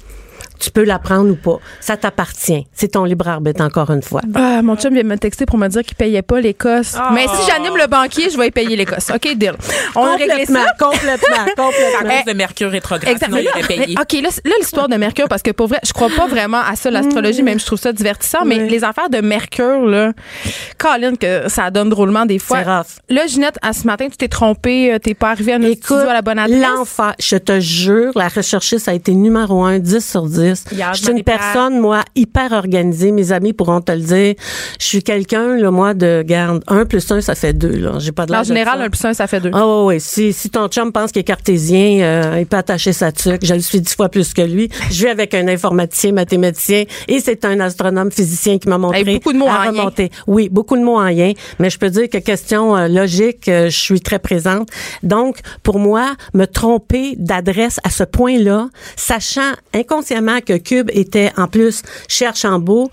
tu peux la prendre ou pas. Ça t'appartient. C'est ton libre arbitre, encore une fois. Ah, mon chum vient me texter pour me dire qu'il payait pas l'Écosse. Oh. Mais si j'anime le banquier, je vais y payer l'Écosse. OK, deal. On a réglé ça. complètement, complètement, À cause de Mercure rétrograde, Exactement. sinon il aurait payé. Mais, OK, là, l'histoire de Mercure, parce que pour vrai, je crois pas vraiment à ça, l'astrologie, même je trouve ça divertissant, mais Oui. les affaires de Mercure, là, Colin, que ça donne drôlement des fois. C'est rough. Là, Ginette, à ce matin, tu t'es trompée, euh, t'es pas arrivée à notre Écoute, à la bonne adresse. l'enfer, je te jure, la recherchiste a été numéro un, 10 sur 10. Hier, je suis une personne, moi, hyper organisée. Mes amis pourront te le dire. Je suis quelqu'un, là, moi, de garde. Un plus un, ça fait deux, là. J'ai pas de En général, ça. un plus un, ça fait deux. Ah oui, oui. Si, si ton chum pense qu'il est cartésien, euh, il peut attacher sa tuque. Je le suis dix fois plus que lui. Je vis avec un informaticien, mathématicien, et c'est un astronome physicien qui m'a montré Hey, beaucoup de mots à en remonter. Oui, beaucoup de mots en lien. Mais je peux dire que question euh, logique, euh, je suis très présente. Donc, pour moi, me tromper d'adresse à ce point-là, sachant inconsciemment que Cube était en plus chez Archambault,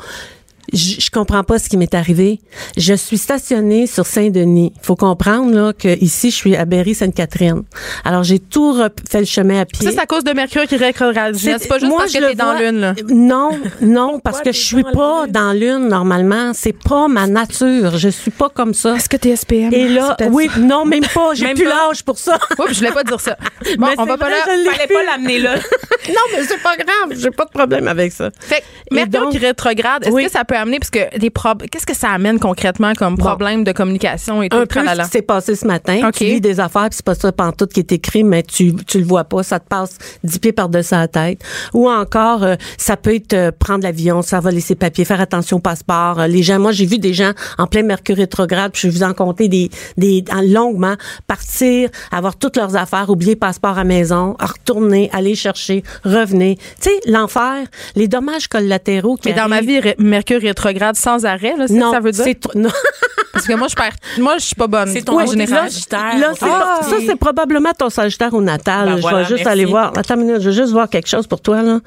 je, je comprends pas ce qui m'est arrivé. Je suis stationnée sur Saint-Denis. Il faut comprendre là que ici je suis à Berry-Sainte-Catherine. Alors j'ai tout fait le chemin à pied. Ça, c'est à cause de Mercure qui rétrograde. C'est pas juste moi, parce je que t'es dans l'une, là. Non, non, parce que je suis dans pas lune? dans l'une normalement. C'est pas ma nature. Je suis pas comme ça. Est-ce que t'es SPM? Et là, oui, non, même pas. J'ai plus l'âge pour ça. Oups, je voulais pas dire ça. Bon, Mais on va pas vrai, là. Fallait plus. pas l'amener là. non, mais c'est pas grave. J'ai pas de problème avec ça. Fait Mercure donc- qui rétrograde, est-ce Oui. que ça peut amener, parce que des prob- qu'est-ce que ça amène concrètement comme problème de communication et tout, un peu ce qui s'est passé ce matin. OK. Tu lis des affaires, puis c'est pas ça pantoute qui est écrit, mais tu tu le vois pas, ça te passe dix pieds par-dessus la tête. Ou encore, euh, ça peut être euh, prendre l'avion, ça va laisser papier, faire attention au passeport. Euh, les gens, moi j'ai vu des gens en plein mercure rétrograde, puis je vais vous en compter des des en- longuement partir, avoir toutes leurs affaires, oublier le passeport à maison, retourner, aller chercher, revenir. Tu sais, l'enfer, les dommages collatéraux qui Mais dans ma vie, Mercure rétrograde sans arrêt, là, c'est non, ça veut dire? non. Parce que moi, je perds. Moi, je suis pas bonne. C'est ton général. Sagittaire. Là, Ah! ça, c'est probablement ton Sagittaire au natal. Ben je voilà, vais juste merci. aller voir. Attends une minute, je vais juste voir quelque chose pour toi, là.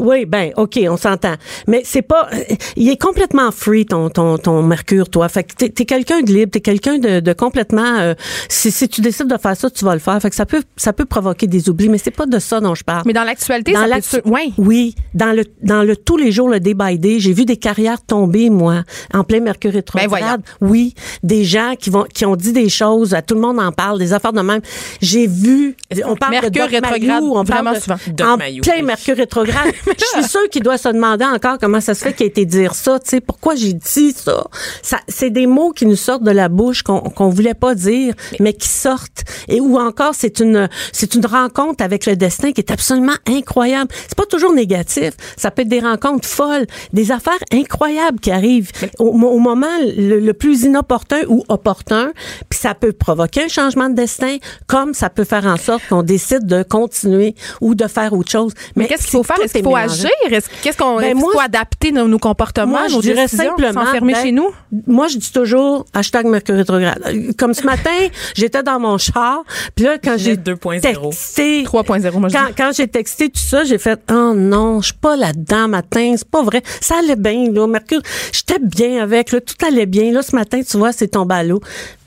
Oui, ben, OK, on s'entend. Mais c'est pas, euh, il est complètement free, ton, ton, ton Mercure, toi. Fait que t'es, quelqu'un de libre, t'es quelqu'un de, de complètement, euh, si, si tu décides de faire ça, tu vas le faire. Fait que ça peut, ça peut provoquer des oublis, mais c'est pas de ça dont je parle. Mais dans l'actualité, Dans ça. Ouais. Oui, dans le dans le tous les jours le day by day, j'ai vu des carrières tomber moi en plein Mercure rétrograde. Ben oui, des gens qui vont qui ont dit des choses, à tout le monde en parle, des affaires de même. J'ai vu on parle Mercure de Doc rétrograde, Mayou, on vraiment parle de- souvent. Doc en Mayou, plein oui. Mercure rétrograde. Je suis sûre qu'il doit se demander encore comment ça se fait qu'il a été dire ça, tu sais, pourquoi j'ai dit ça? ça c'est des mots qui nous sortent de la bouche qu'on qu'on voulait pas dire, mais, qui sortent. Et ou encore c'est une c'est une rencontre avec le destin qui est absolument incroyable. C'est pas toujours négatif, ça peut être des rencontres folles, des affaires incroyables qui arrivent au, au moment le, le plus inopportun ou opportun. Puis ça peut provoquer un changement de destin, comme ça peut faire en sorte qu'on décide de continuer ou de faire autre chose. Mais qu'est-ce qu'il faut faire? Est-ce qu'il faut. Agir? Qu'est-ce qu'on Ben, moi, faut adapter nos, nos comportements, Moi, je nos dirais simplement s'enfermer ben, chez nous? Moi, je dis toujours hashtag Mercure rétrograde. Comme ce matin, j'étais dans mon char, puis là quand j'ai Ginette 2.0. texté 3.0, moi je quand, quand j'ai texté tout ça, j'ai fait oh non, je suis pas là-dedans matin, c'est pas vrai. Ça allait bien là, Mercure, j'étais bien avec, là, tout allait bien. Là ce matin, tu vois, c'est tombé à l'eau.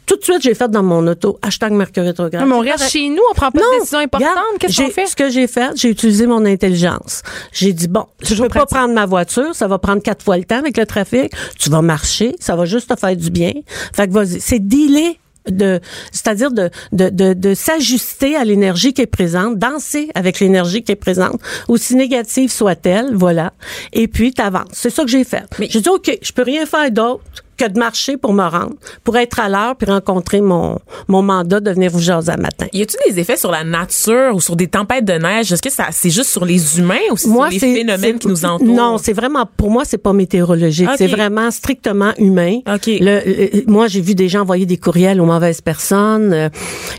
Tout de suite, j'ai fait dans mon auto hashtag Mercure rétrograde. Mais on reste chez nous, on prend pas de décisions importantes. regarde, Qu'est-ce qu'on j'ai- fait? Ce que j'ai fait, j'ai utilisé mon intelligence. J'ai dit, bon, je Toujours peux pas prendre ma voiture, ça va prendre quatre fois le temps avec le trafic. Tu vas marcher, ça va juste te faire du bien. Fait que vas-y. C'est dealer de c'est-à-dire de de de, de s'ajuster à l'énergie qui est présente, danser avec l'énergie qui est présente, aussi négative soit-elle, voilà. Et puis t'avances. C'est ça que j'ai fait. J'ai dit OK, je peux rien faire d'autre que de marcher pour me rendre, pour être à l'heure puis rencontrer mon mon mandat de venir vous jaser à matin. Y a-tu des effets sur la nature ou sur des tempêtes de neige? Est-ce que ça, c'est juste sur les humains ou c'est sur les c'est- phénomènes c'est- qui nous entourent? Non, c'est vraiment pour moi c'est pas météorologique, c'est vraiment strictement humain. Ok. Le- le- moi j'ai vu des gens envoyer des courriels aux mauvaises personnes. euh,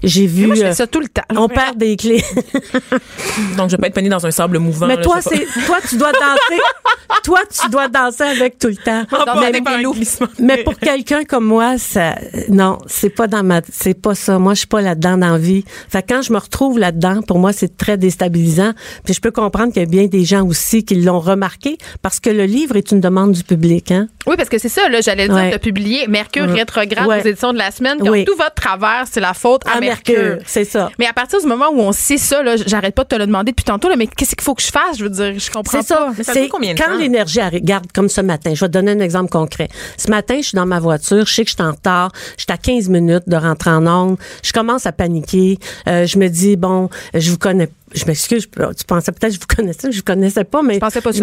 j'ai vu Moi, je euh, fais ça tout le temps. on perd des clés. Donc, je vais pas être pogné dans un sable mouvant. Mais là, toi pas. c'est toi tu dois danser. toi tu dois danser avec tout le temps. Pas mais, avec un glissement. Mais pour quelqu'un comme moi, ça non, c'est pas dans ma c'est pas ça. Moi je suis pas là-dedans dans la vie. Fait que quand je me retrouve là-dedans, pour moi c'est très déstabilisant. Puis je peux comprendre qu'il y a bien des gens aussi qui l'ont remarqué parce que le livre est une demande du public hein. Oui, parce que c'est ça, là, j'allais dire, Ouais. as publié Mercure Ouais. rétrograde Ouais. aux éditions de la semaine. Oui. tout votre travers, c'est la faute à, À Mercure, c'est ça. Mais à partir du moment où on sait ça, là, j'arrête pas de te le demander depuis tantôt, là, mais qu'est-ce qu'il faut que je fasse? Je veux dire, je comprends C'est pas. ça. Mais ça C'est dure combien de quand temps? l'énergie arri- regarde comme ce matin. Je vais te donner un exemple concret. Ce matin, je suis dans ma voiture, je sais que je suis en retard, je suis à 15 minutes de rentrer en onde, je commence à paniquer, Euh, je me dis bon, je vous connais je m'excuse, tu pensais peut-être que je vous connaissais, je vous connaissais pas, mais Je pensais pas je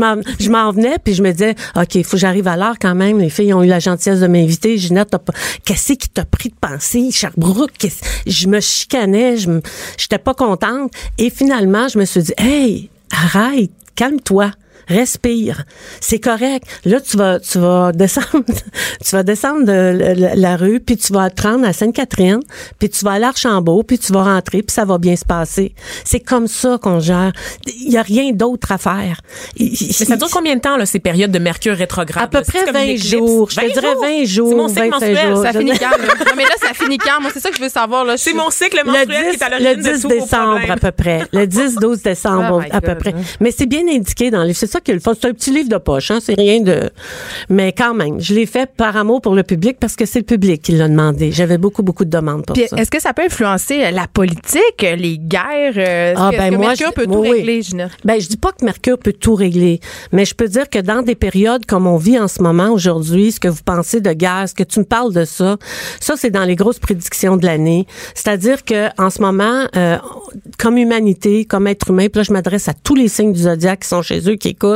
m'en, venais, puis je me disais, OK, il faut que j'arrive à l'heure quand même. Les filles ont eu la gentillesse de m'inviter. Ginette, qu'est-ce qui t'a pris de penser? Sherbrooke, je me chicanais, je j'étais pas contente. Et finalement, je me suis dit, hey, arrête, calme-toi. Respire, c'est correct. Là, tu vas, tu vas descendre, tu vas descendre de la, rue, puis tu vas te rendre à Sainte-Catherine, puis tu vas aller à Archambault, puis tu vas rentrer, puis ça va bien se passer. C'est comme ça qu'on gère. Il y a rien d'autre à faire. Mais ça dure combien de temps, là, ces périodes de mercure rétrograde? À peu là? Près comme une 20 éclipse. jours. Je te dirais 20 jours, C'est mon cycle 25 menstruel. jours. Ça finit quand? Non, mais là, ça finit quand? Moi, c'est ça que je veux savoir. Là. Je C'est suis- mon cycle le menstruel 10, qui est à le l'origine de 10 tous vos décembre à peu près. Le 10-12 décembre Oh à peu God. près. Mais c'est bien indiqué dans le livre. C'est ça qui est le fun. C'est un petit livre de poche, hein. C'est rien de... Mais quand même, je l'ai fait par amour pour le public parce que c'est le public qui l'a demandé. J'avais beaucoup, beaucoup de demandes pour Puis ça. est-ce que ça peut influencer la politique, les guerres? euh, Est-ce Ah, que, ben est-ce que moi, Mercure je- peut tout oui, régler, Ginette? Ben, je dis pas que Mercure peut tout régler, mais je peux dire que dans des périodes comme on vit en ce moment aujourd'hui, ce que vous pensez de guerre, ce que tu me parles de ça, ça c'est dans les grosses prédictions de l'année. C'est-à-dire que en ce moment, euh, comme humanité, comme être humain, puis là je m'adresse à tous les signes du zodiaque qui sont chez eux, qui écoutent,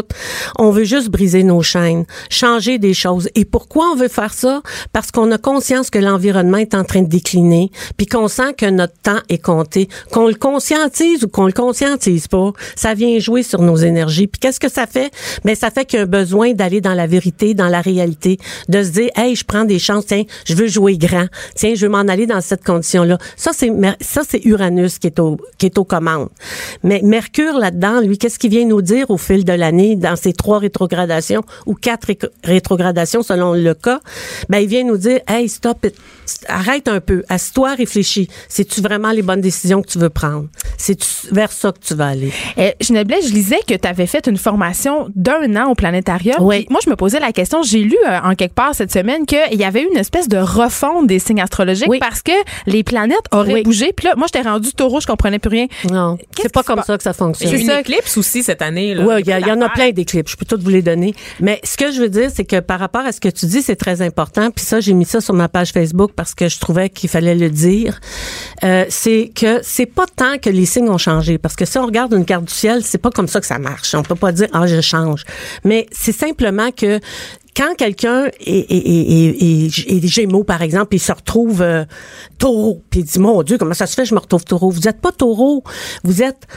on veut juste briser nos chaînes, changer des choses. Et pourquoi on veut faire ça? Parce qu'on a conscience que l'environnement est en train de décliner, puis qu'on sent que notre temps est compté, qu'on le conscientise ou qu'on le conscientise pas, ça vient jouer sur nos énergies. Puis qu'est-ce que ça fait? Ben ça fait qu'il y a un besoin d'aller dans la vérité, dans la réalité, de se dire hey, je prends des chances, tiens, je veux jouer grand. Tiens, je veux m'en aller dans cette condition-là. Ça c'est ça c'est Uranus qui est au qui est aux commandes. Mais Mercure là-dedans, lui, qu'est-ce qu'il vient nous dire au fil de l'année? Dans ces trois rétrogradations ou quatre ré- rétrogradations selon le cas Ben il vient nous dire hey, stop it. Arrête un peu, assis-toi, réfléchis. C'est-tu vraiment les bonnes décisions que tu veux prendre? C'est vers ça que tu vas aller. Euh, Blais, je lisais que tu avais fait une formation d'un an au planétarium. Oui. Moi, je me posais la question, j'ai lu euh, en quelque part cette semaine qu'il y avait eu une espèce de refonte des signes astrologiques Oui. parce que les planètes auraient Oui. bougé. Puis là, moi, j'étais rendu taureau, je comprenais plus rien. Non, c'est pas qui se comme ça que ça Il y fonctionne. a eu C'est une éclipse aussi cette année. Là. Oui, il y, y en a plein d'éclipses. Je peux toutes vous les donner. Mais ce que je veux dire, c'est que par rapport à ce que tu dis, c'est très important. Puis ça, j'ai mis ça sur ma page Facebook parce que je trouvais qu'il fallait le dire. Euh, c'est que c'est pas tant que les signes ont changé. Parce que si on regarde une carte du ciel, c'est pas comme ça que ça marche. On peut pas dire, ah, je change. Mais c'est simplement que quand quelqu'un est, Gémeaux, par exemple, il se retrouve euh, taureau, puis il dit, mon Dieu, comment ça se fait, je me retrouve taureau? Vous êtes pas taureau, vous êtes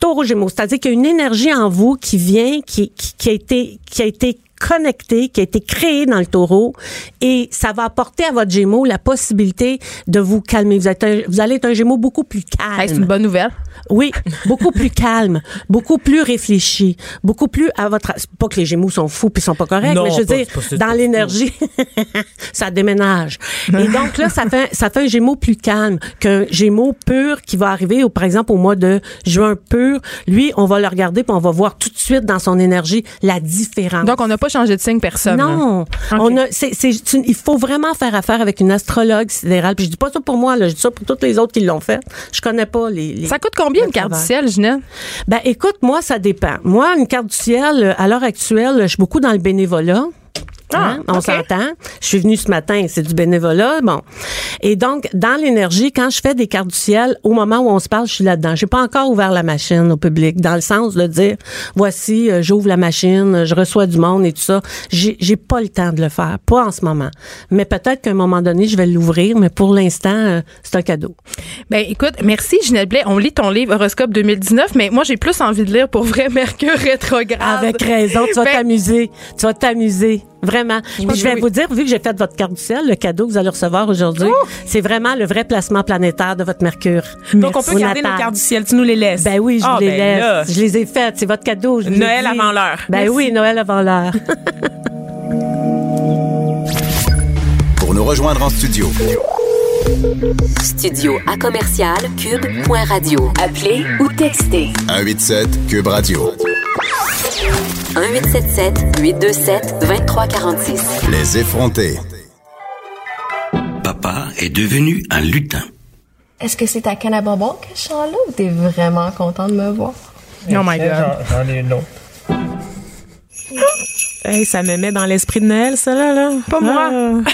taureau Gémeaux. C'est-à-dire qu'il y a une énergie en vous qui vient, qui, qui, qui a été qui a été connecté, qui a été créé dans le taureau et ça va apporter à votre gémeaux la possibilité de vous calmer. Vous, êtes un- vous allez être un gémeau beaucoup plus calme. Hey, c'est une bonne nouvelle. Oui, beaucoup plus calme, beaucoup plus réfléchi, beaucoup plus à votre. Pas que les Gémeaux sont fous puis sont pas corrects, Non, mais je veux pas- dire, pas- dans l'énergie, ça déménage. Et donc là, ça fait ça fait un Gémeaux plus calme qu'un Gémeaux pur qui va arriver, au, par exemple, au mois de juin pur. Lui, on va le regarder puis on va voir tout de suite dans son énergie la différence. Donc, on n'a pas changé de signe personne. Non, on a, c'est, c'est, c'est une- il faut vraiment faire affaire avec une astrologue sidérale. Puis je dis pas ça pour moi, là, je dis ça pour toutes les autres qui l'ont fait. Je connais pas les. les Ça coûte combien une carte du ciel, Ginette? Ben écoute, moi ça dépend. Moi, une carte du ciel, euh, à l'heure actuelle, je suis beaucoup dans le bénévolat. Hein? Ah, on ok. s'entend. Je suis venue ce matin, c'est du bénévolat, bon. Et donc, dans l'énergie, quand je fais des cartes du ciel, au moment où on se parle, je suis là-dedans. J'ai pas encore ouvert la machine au public, dans le sens de dire, voici, euh, j'ouvre la machine, je reçois du monde et tout ça. J'ai, j'ai pas le temps de le faire, pas en ce moment. Mais peut-être qu'à un moment donné, je vais l'ouvrir, mais pour l'instant, euh, c'est un cadeau. Ben écoute, merci Ginette Blais. On lit ton livre Horoscope 2019, mais moi j'ai plus envie de lire pour vrai Mercure rétrograde. Avec raison, tu vas Ben, t'amuser. Tu vas t'amuser. Vraiment. Puis je vais oui. vous dire, vu que j'ai fait votre carte du ciel, le cadeau que vous allez recevoir aujourd'hui, c'est vraiment le vrai placement planétaire de votre Mercure. Donc, on peut garder nos cartes du ciel. Tu nous les laisses. Ben oui, je Ah, vous les ben laisse. là. Je les ai faites. C'est votre cadeau. je l'ai Noël avant l'heure. Ben Merci. oui, Noël avant l'heure. Pour nous rejoindre en studio, Studio à commercial cube.radio. Appelez ou textez 187 Cube Radio. 1877 827 2346. Les effrontés. Papa est devenu un lutin. Est-ce que c'est ta canne à bonbons que je chante là ou t'es vraiment content de me voir? Oh my God. J'en ai une autre. Hey, ça me met dans l'esprit de Noël, ça, là. là. Pas moi. Ah.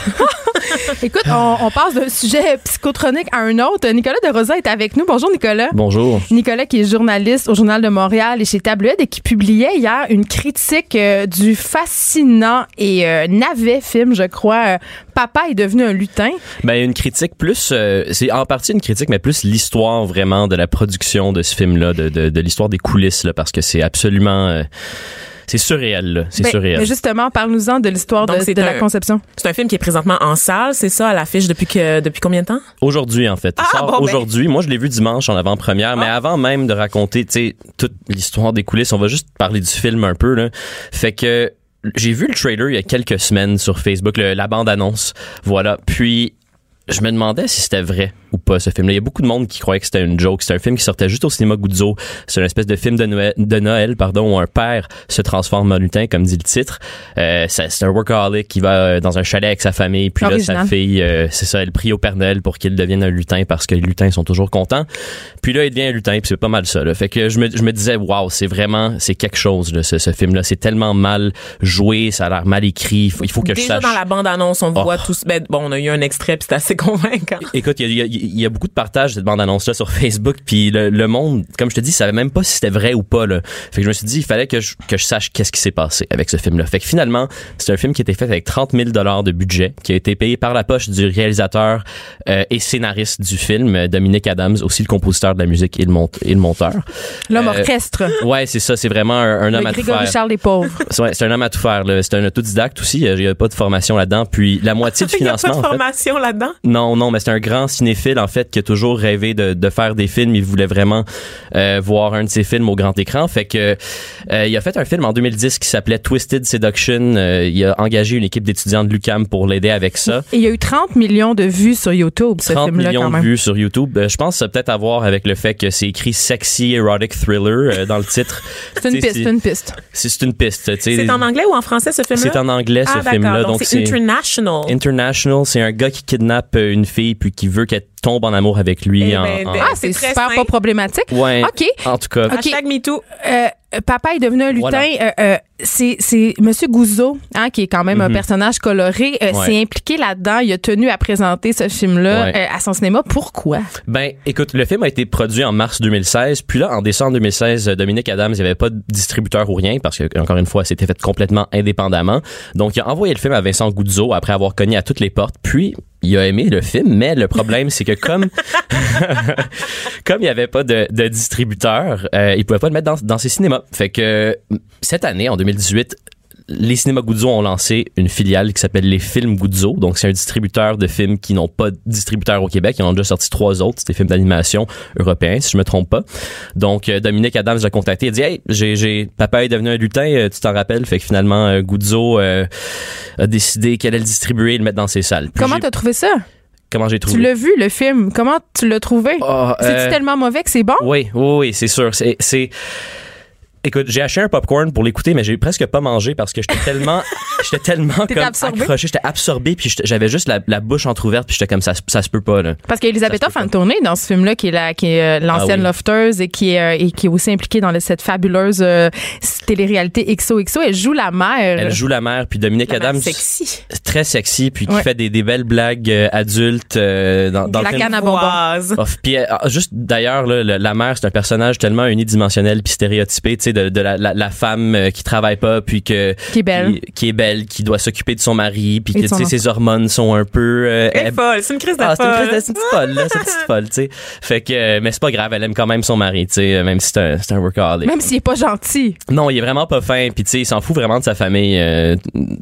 Écoute, on, on passe d'un sujet psychotronique à un autre. Nicolas de Rosa est avec nous. Bonjour Nicolas. Bonjour. Nicolas qui est journaliste au Journal de Montréal et chez Tabloïd et qui publiait hier une critique euh, du fascinant et euh, navet film, je crois, euh, Papa est devenu un lutin. Ben une critique plus, euh, c'est en partie une critique, mais plus l'histoire vraiment de la production de ce film-là, de, de, de l'histoire des coulisses, là, parce que c'est absolument, euh, c'est surréel, là. c'est Ben, surréel. mais justement, parle-nous-en de l'histoire de, la conception. C'est un film qui est présentement en salle, c'est ça, à l'affiche depuis que depuis combien de temps? Aujourd'hui, en fait. Ah, ben. aujourd'hui. Moi, je l'ai vu dimanche en avant-première, mais avant même de raconter, tu sais, toute l'histoire des coulisses, on va juste parler du film un peu, là. Fait que j'ai vu le trailer il y a quelques semaines sur Facebook, le- la bande-annonce. Voilà. Puis, je me demandais si c'était vrai ou pas ce film-là. Il y a beaucoup de monde qui croyait que c'était une joke. C'était un film qui sortait juste au cinéma Guzzo. C'est une espèce de film de Noël, de Noël pardon, où un père se transforme en lutin, comme dit le titre. Euh, c'est un workaholic qui va euh, dans un chalet avec sa famille. Puis là, sa fille, euh, c'est ça, elle prie au Père Noël pour qu'il devienne un lutin parce que les lutins sont toujours contents. Puis là, il devient un lutin, puis c'est pas mal ça. Là. Fait que je me, je me disais, waouh, c'est vraiment, c'est quelque chose, là, ce, ce film-là. C'est tellement mal joué, ça a l'air mal écrit. Il faut, il faut que je Déjà sache. dans la bande-annonce, on Oh. voit tous. Ben, bon, on a eu un extrait, puis c'est assez convaincant. Écoute, il y y y a beaucoup de partage de cette bande-annonce-là sur Facebook, puis le, le monde, comme je te dis, savait même pas si c'était vrai ou pas. Là. Fait que je me suis dit, il fallait que je, que je sache qu'est-ce qui s'est passé avec ce film-là. Fait que finalement, c'est un film qui a été fait avec 30 000 dollars de budget, qui a été payé par la poche du réalisateur euh, et scénariste du film, euh, Dominique Adams, aussi le compositeur de la musique et le, mont- et le monteur. L'homme Euh, orchestre. Ouais, c'est ça, c'est vraiment un, un homme Le à tout Grégory faire. Charles des pauvres. C'est ouais, c'est un homme à tout faire. C'est un autodidacte aussi. Il n'y a pas de formation là-dedans. Puis la moitié du Il y a pas financement, de en fait, formation là-dedans? Non, non, mais c'est un grand cinéphile en fait qui a toujours rêvé de, de faire des films. Il voulait vraiment euh, voir un de ses films au grand écran. Fait que euh, il a fait un film en 2010 qui s'appelait Twisted Seduction. Euh, il a engagé une équipe d'étudiants de l'UCAM pour l'aider avec ça. Et il y a eu 30 millions de vues sur YouTube, ce 30 film-là, millions quand de vues sur YouTube. Euh, je pense que ça peut-être à voir avec le fait que c'est écrit sexy erotic thriller euh, dans le titre. C'est une piste, c'est une piste. C'est une piste. tu sais. C'est en anglais ou en français, ce film-là? C'est en anglais ce ah, film-là. Donc, c'est international. International, c'est un gars qui kidnappe euh, une fille puis qui veut qu'elle tombe en amour avec lui. Eh en- ben, en- Ah, c'est super simple. pas problématique. Ouais. OK. En tout cas, Ok. Hashtag MeToo. Euh, papa est devenu un lutin. Voilà. Euh, euh, c'est Monsieur Gouzeau, hein, qui est quand même un Mhm. personnage coloré, euh, Ouais. s'est impliqué là-dedans. Il a tenu à présenter ce film-là Ouais. euh, à son cinéma. Pourquoi? ben, écoute, le film a été produit en mars 2016. Puis là, en décembre 2016, euh, Dominique Adams, il n'y avait pas de distributeur ou rien parce que, encore une fois, c'était fait complètement indépendamment. Donc, il a envoyé le film à Vincent Goudzo après avoir cogné à toutes les portes. Puis, il a aimé le film, mais le problème, c'est que comme comme il n'y avait pas de, de distributeur, euh, il pouvait pas le mettre dans, dans ses cinémas. Fait que cette année, en 2018, les cinémas Guzzo ont lancé une filiale qui s'appelle les Films Guzzo. Donc, c'est un distributeur de films qui n'ont pas de distributeur au Québec. Ils en ont déjà sorti trois autres. C'est des films d'animation européens, si je me trompe pas. Donc, euh, Dominique Adams l'a contacté. Il a dit, hey, j'ai, j'ai, papa est devenu un lutin, euh, tu t'en rappelles? Fait que finalement, euh, Guzzo euh, a décidé qu'elle allait le distribuer et le mettre dans ses salles. Puis Comment t'as trouvé ça? comment j'ai trouvé? Tu l'as vu, le film? Comment tu l'as trouvé? Ah, C'est-tu euh, tellement mauvais que c'est bon? Oui, oui, oui, c'est sûr. C'est, c'est... Écoute, j'ai acheté un popcorn pour l'écouter, mais j'ai presque pas mangé parce que j'étais tellement, j'étais tellement comme accroché, j'étais absorbé, puis j'avais juste la, la bouche entrouverte, puis j'étais comme ça, ça se peut pas là. Parce qu'Elisabeth Hoff a tourné dans ce film-là, qui est, la, qui est euh, l'ancienne Ah oui. lofteuse et qui est, euh, et qui est aussi impliquée dans le- cette fabuleuse euh, télé-réalité XOXO. Elle joue la mère. Elle joue la mère, puis Dominique La Adams, sexy. très sexy, puis qui fait des, des belles blagues adultes dans, dans la le canne à bonbons. Off. Puis ah, juste d'ailleurs, la mère, c'est un personnage tellement unidimensionnel puis stéréotypé, tu sais, de, de la, la, la femme qui travaille pas, puis que Qui est belle. qui, qui est belle, qui doit s'occuper de son mari, puis que son sais, ses hormones sont un peu euh, Elle est folle, c'est une crise de Ah, c'est une, folle. crise de- petite folle, là, c'est une petite folle, tu sais. Fait que, euh, mais c'est pas grave, elle aime quand même son mari, tu sais, même si c'est un, c'est un workaholic. Même s'il est pas gentil. Non, il est vraiment pas fin, puis tu sais, il s'en fout vraiment de sa famille. euh,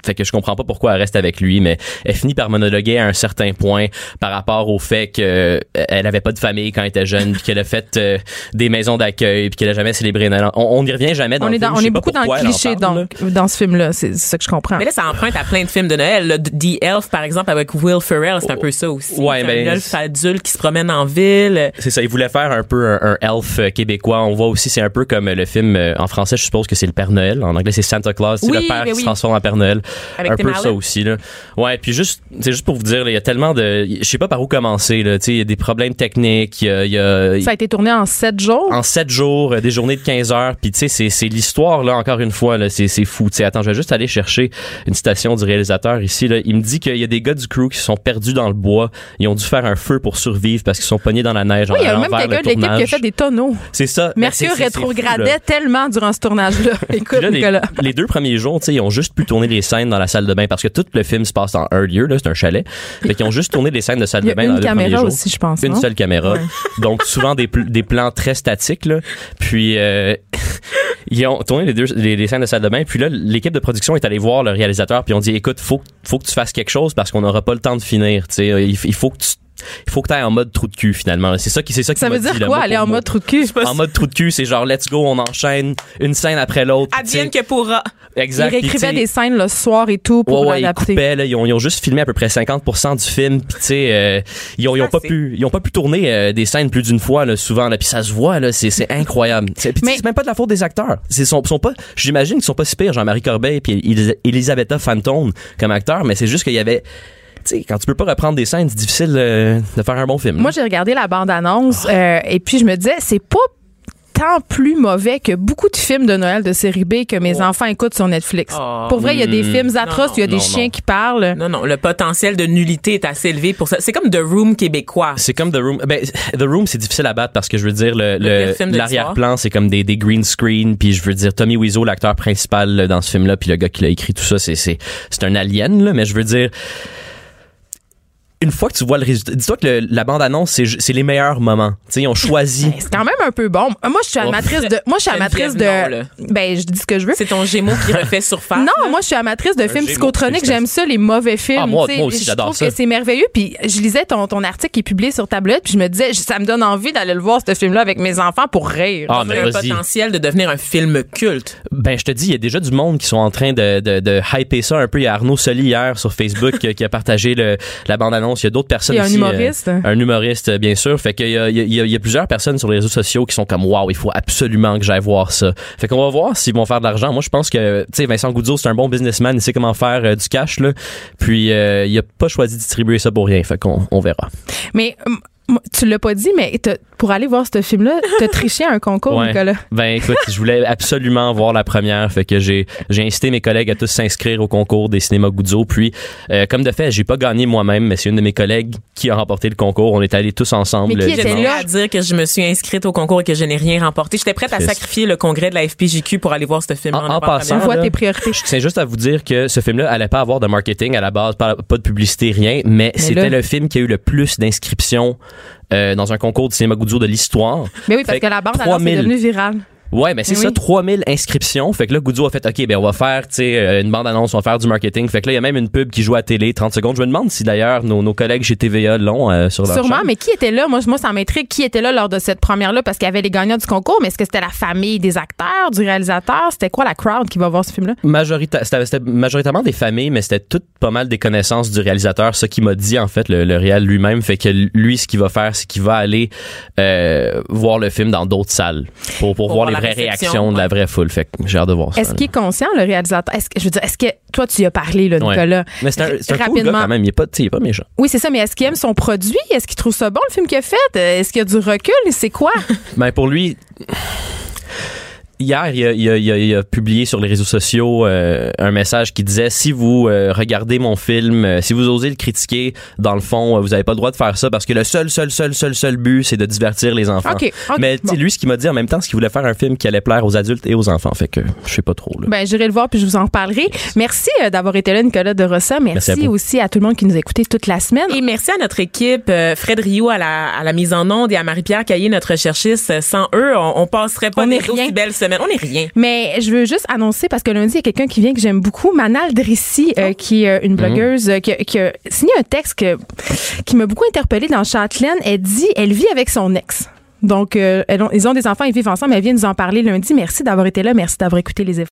fait que je comprends pas pourquoi elle reste avec lui, mais elle finit par monologuer à un certain point par rapport au fait que euh, elle avait pas de famille quand elle était jeune, puis qu'elle a fait euh, des maisons d'accueil, puis qu'elle a jamais célébré. On, on n'y revient jamais dans on le est, dans, on est beaucoup dans le elle cliché donc, dans ce film-là. C'est c'est ça que je comprends. Mais là, ça emprunte à plein de films de Noël. Le The Elf, par exemple, avec Will Ferrell, c'est un peu ça aussi. Ouais, c'est ben, un elfe adulte qui se promène en ville. C'est ça, il voulait faire un peu un, un elf euh, québécois. On voit aussi, c'est un peu comme le film euh, en français, je suppose que c'est le Père Noël. En anglais, c'est Santa Claus. C'est Oui, le père mais qui oui. se transforme en Père Noël. Avec un peu ça aussi là. Ouais, puis juste, c'est juste pour vous dire, il y a tellement de, je sais pas par où commencer là. Tu sais, il y a des problèmes techniques. Il y a, y a- Ça a été tourné en sept jours? en sept jours, euh, des journées de 15 heures, puis tu sais, c'est, c'est l'histoire là encore une fois là, c'est, c'est fou. Tu sais, attends, je vais juste aller chercher une citation du réalisateur ici là. Il me dit qu'il y a des gars du crew qui sont perdus dans le bois. Ils ont dû faire un feu pour survivre parce qu'ils sont pognés dans la neige. Oui, il y a même quelqu'un de l'équipe qui a fait des tonneaux. C'est ça. Mercure rétrogradait tellement durant ce tournage-là. Écoute, là, Nicolas. les deux premiers jours, ils ont juste pu tourner les scènes dans la salle de bain parce que tout le film se passe dans un lieu, là, c'est un chalet. Fait qu'ils ont juste tourné les scènes de salle de bain dans une les premiers caméra jours. aussi, je pense. Une seule caméra. Donc, souvent des plans très statiques, là. Puis, euh, ils ont tourné les, deux, les, les scènes de salle de bain. Puis là, l'équipe de production est allée voir le réalisateur. Puis, on dit, écoute, faut, faut que tu fasses quelque chose parce qu'on n'aura pas le temps de finir. Tu sais, il, il faut que tu, il faut que tu ailles en mode trou de cul, finalement. C'est ça qui, c'est ça qui Ça veut dire quoi, aller en mode trou de cul? En mode trou de cul, c'est genre, let's go, on enchaîne une scène après l'autre. Advienne que pourra. Exact. Ils réécrivaient des scènes le soir et tout pour Ouais, ouais, ils l'adapter. coupaient, là, ils, ont, ils ont juste filmé à peu près 50% du film, puis tu sais, euh, ils ont, ils ont Ça, pas pu, ils ont pas pu tourner euh, des scènes plus d'une fois, là, souvent, là, puis ça se voit, là, c'est, c'est incroyable. C'est, Mais- c'est même pas de la faute des acteurs. C'est sont, sont pas, j'imagine qu'ils sont pas si pires, Jean-Marie Corbeil puis Elis- Elisabetta Fantone comme acteurs, mais c'est juste qu'il y avait, tu sais, quand tu peux pas reprendre des scènes, c'est difficile euh, de faire un bon film. Moi, j'ai regardé la bande-annonce euh, et puis je me disais, c'est pas tant plus mauvais que beaucoup de films de Noël de série B que mes enfants écoutent sur Netflix. Oh. Pour vrai, il y a des Hmm. films atroces, il y a des non, chiens non. qui parlent. Non, non, le potentiel de nullité est assez élevé pour ça. C'est comme The Room québécois. C'est comme The Room. Ben, The Room, c'est difficile à battre parce que je veux dire, le, Le l'arrière-plan, c'est comme des, des green screen. Puis je veux dire, Tommy Wiseau, l'acteur principal là, dans ce film-là, puis le gars qui l'a écrit tout ça, c'est, c'est, c'est un alien, là. Mais je veux dire, une fois que tu vois le résultat, dis-toi que le- la bande-annonce, c'est, les meilleurs moments. Tu sais, ils ont choisi. Ben, c'est quand même un peu bon. Moi, je suis amatrice de. Moi, je suis amatrice non, de. Ben, je dis ce que je veux. C'est ton gémeau qui refait surface. Non, moi, je suis amatrice de films Gémeaux, psychotroniques. J'aime ça, les mauvais films. Ah, moi- moi aussi, je j'adore trouve ça. que c'est merveilleux. Puis, je lisais ton, ton article qui est publié sur tablette, puis je me disais, ça me donne envie d'aller le voir, ce film-là, avec mes enfants pour rire. Ah, Ça mais a un vas-y. potentiel de devenir un film culte. Ben, je te dis, il y a déjà du monde qui sont en train de, de, de hyper ça un peu. Il y a Arnaud Soli hier sur Facebook qui, qui a partagé le, la bande-annonce. Il y a d'autres personnes Il y a un aussi, humoriste. euh, un humoriste, euh, bien sûr. Fait qu'il y y, a, il y a plusieurs personnes sur les réseaux sociaux qui sont comme, waouh, il faut absolument que j'aille voir ça. Fait qu'on va voir s'ils vont faire de l'argent. Moi, je pense que, tu sais, Vincent Goudzo, c'est un bon businessman. Il sait comment faire euh, du cash, là. Puis, euh, il a pas choisi de distribuer ça pour rien. Fait qu'on on verra. Mais hum, tu l'as pas dit, mais pour aller voir ce film-là, t'as triché à un concours, Ouais. Nicolas. Ben écoute, je voulais absolument voir la première, fait que j'ai j'ai incité mes collègues à tous s'inscrire au concours des cinémas Goudzo. Puis, euh, comme de fait, j'ai pas gagné moi-même, mais c'est une de mes collègues qui a remporté le concours. On est allés tous ensemble. Mais qui était là? à dire que je me suis inscrite au concours et que je n'ai rien remporté? J'étais prête à sacrifier le congrès de la FPJQ pour aller voir ce film. En- en passant, On voit là, tes priorités. Je tiens juste à vous dire que ce film-là allait pas avoir de marketing à la base, pas, pas de publicité, rien, mais, c'était le film qui a eu le plus d'inscriptions euh, dans un concours de cinéma Goudzo de l'histoire. Mais oui, parce Fait que la bande que annonce est 3000. devenue virale. Ouais, mais c'est Oui. ça, 3000 inscriptions. Fait que là, Goudzo a fait, OK, ben on va faire, tu sais, euh, une bande-annonce, on va faire du marketing. Fait que là, il y a même une pub qui joue à télé, 30 secondes. Je me demande si d'ailleurs nos, nos collègues chez TVA l'ont euh, sur leur Sûrement, mais qui était là? Moi, moi, ça m'intrigue. Qui était là lors de cette première-là? Parce qu'il y avait les gagnants du concours, mais est-ce que c'était la famille des acteurs, du réalisateur? C'était quoi la crowd qui va voir ce film-là? Majorita- c'était majoritairement des familles, mais c'était tout pas mal des connaissances du réalisateur. Ce qui m'a dit, en fait, le, le réal lui-même. Fait que lui, ce qu'il va faire, c'est qu'il va aller euh, voir le film dans d'autres salles pour, pour, Pour voir voir les réception, réactions de la ouais. vraie foule. Fait que j'ai hâte de voir ça. Est-ce qu'il est conscient, le réalisateur? Est-ce que, je veux dire, est-ce que toi, tu y as parlé, là, Ouais. Nicolas? Mais c'est un, c'est un cool Rapidement? gars quand même. Il est pas, il est pas méchant. Oui, c'est ça, mais est-ce qu'il aime son produit? Est-ce qu'il trouve ça bon, le film qu'il a fait? Euh, Est-ce qu'il y a du recul? C'est quoi? Ben pour lui, hier, il a, il a- il a- il a publié sur les réseaux sociaux euh, un message qui disait si vous euh, regardez mon film, euh, si vous osez le critiquer, dans le fond, euh, vous avez pas le droit de faire ça parce que le seul, seul, seul, seul, seul but, c'est de divertir les enfants. OK, OK, Mais tu sais, bon. lui, ce qu'il m'a dit en même temps, c'est qu'il voulait faire un film qui allait plaire aux adultes et aux enfants. Fait que je sais pas trop. Là. Ben, j'irai le voir puis je vous en reparlerai. Merci euh, d'avoir été là, Nicolas de Rossa. Merci, Merci à vous. aussi à tout le monde qui nous a écoutés toute la semaine. Et merci à notre équipe, euh, Fred Rio à la, à la mise en onde et à Marie-Pierre Caillé, notre recherchiste. Sans eux, on, on passerait pas On rien. aussi On est rien. Mais je veux juste annoncer, parce que lundi, il y a quelqu'un qui vient que j'aime beaucoup, Manal Drissi, euh, qui est euh, une blogueuse euh, qui, a- qui a signé un texte que- qui m'a beaucoup interpellée dans Châtelaine. Elle dit, elle vit avec son ex. Donc, euh, elles ont- ils ont des enfants, ils vivent ensemble. Elle vient nous en parler lundi. Merci d'avoir été là. Merci d'avoir écouté les efforts.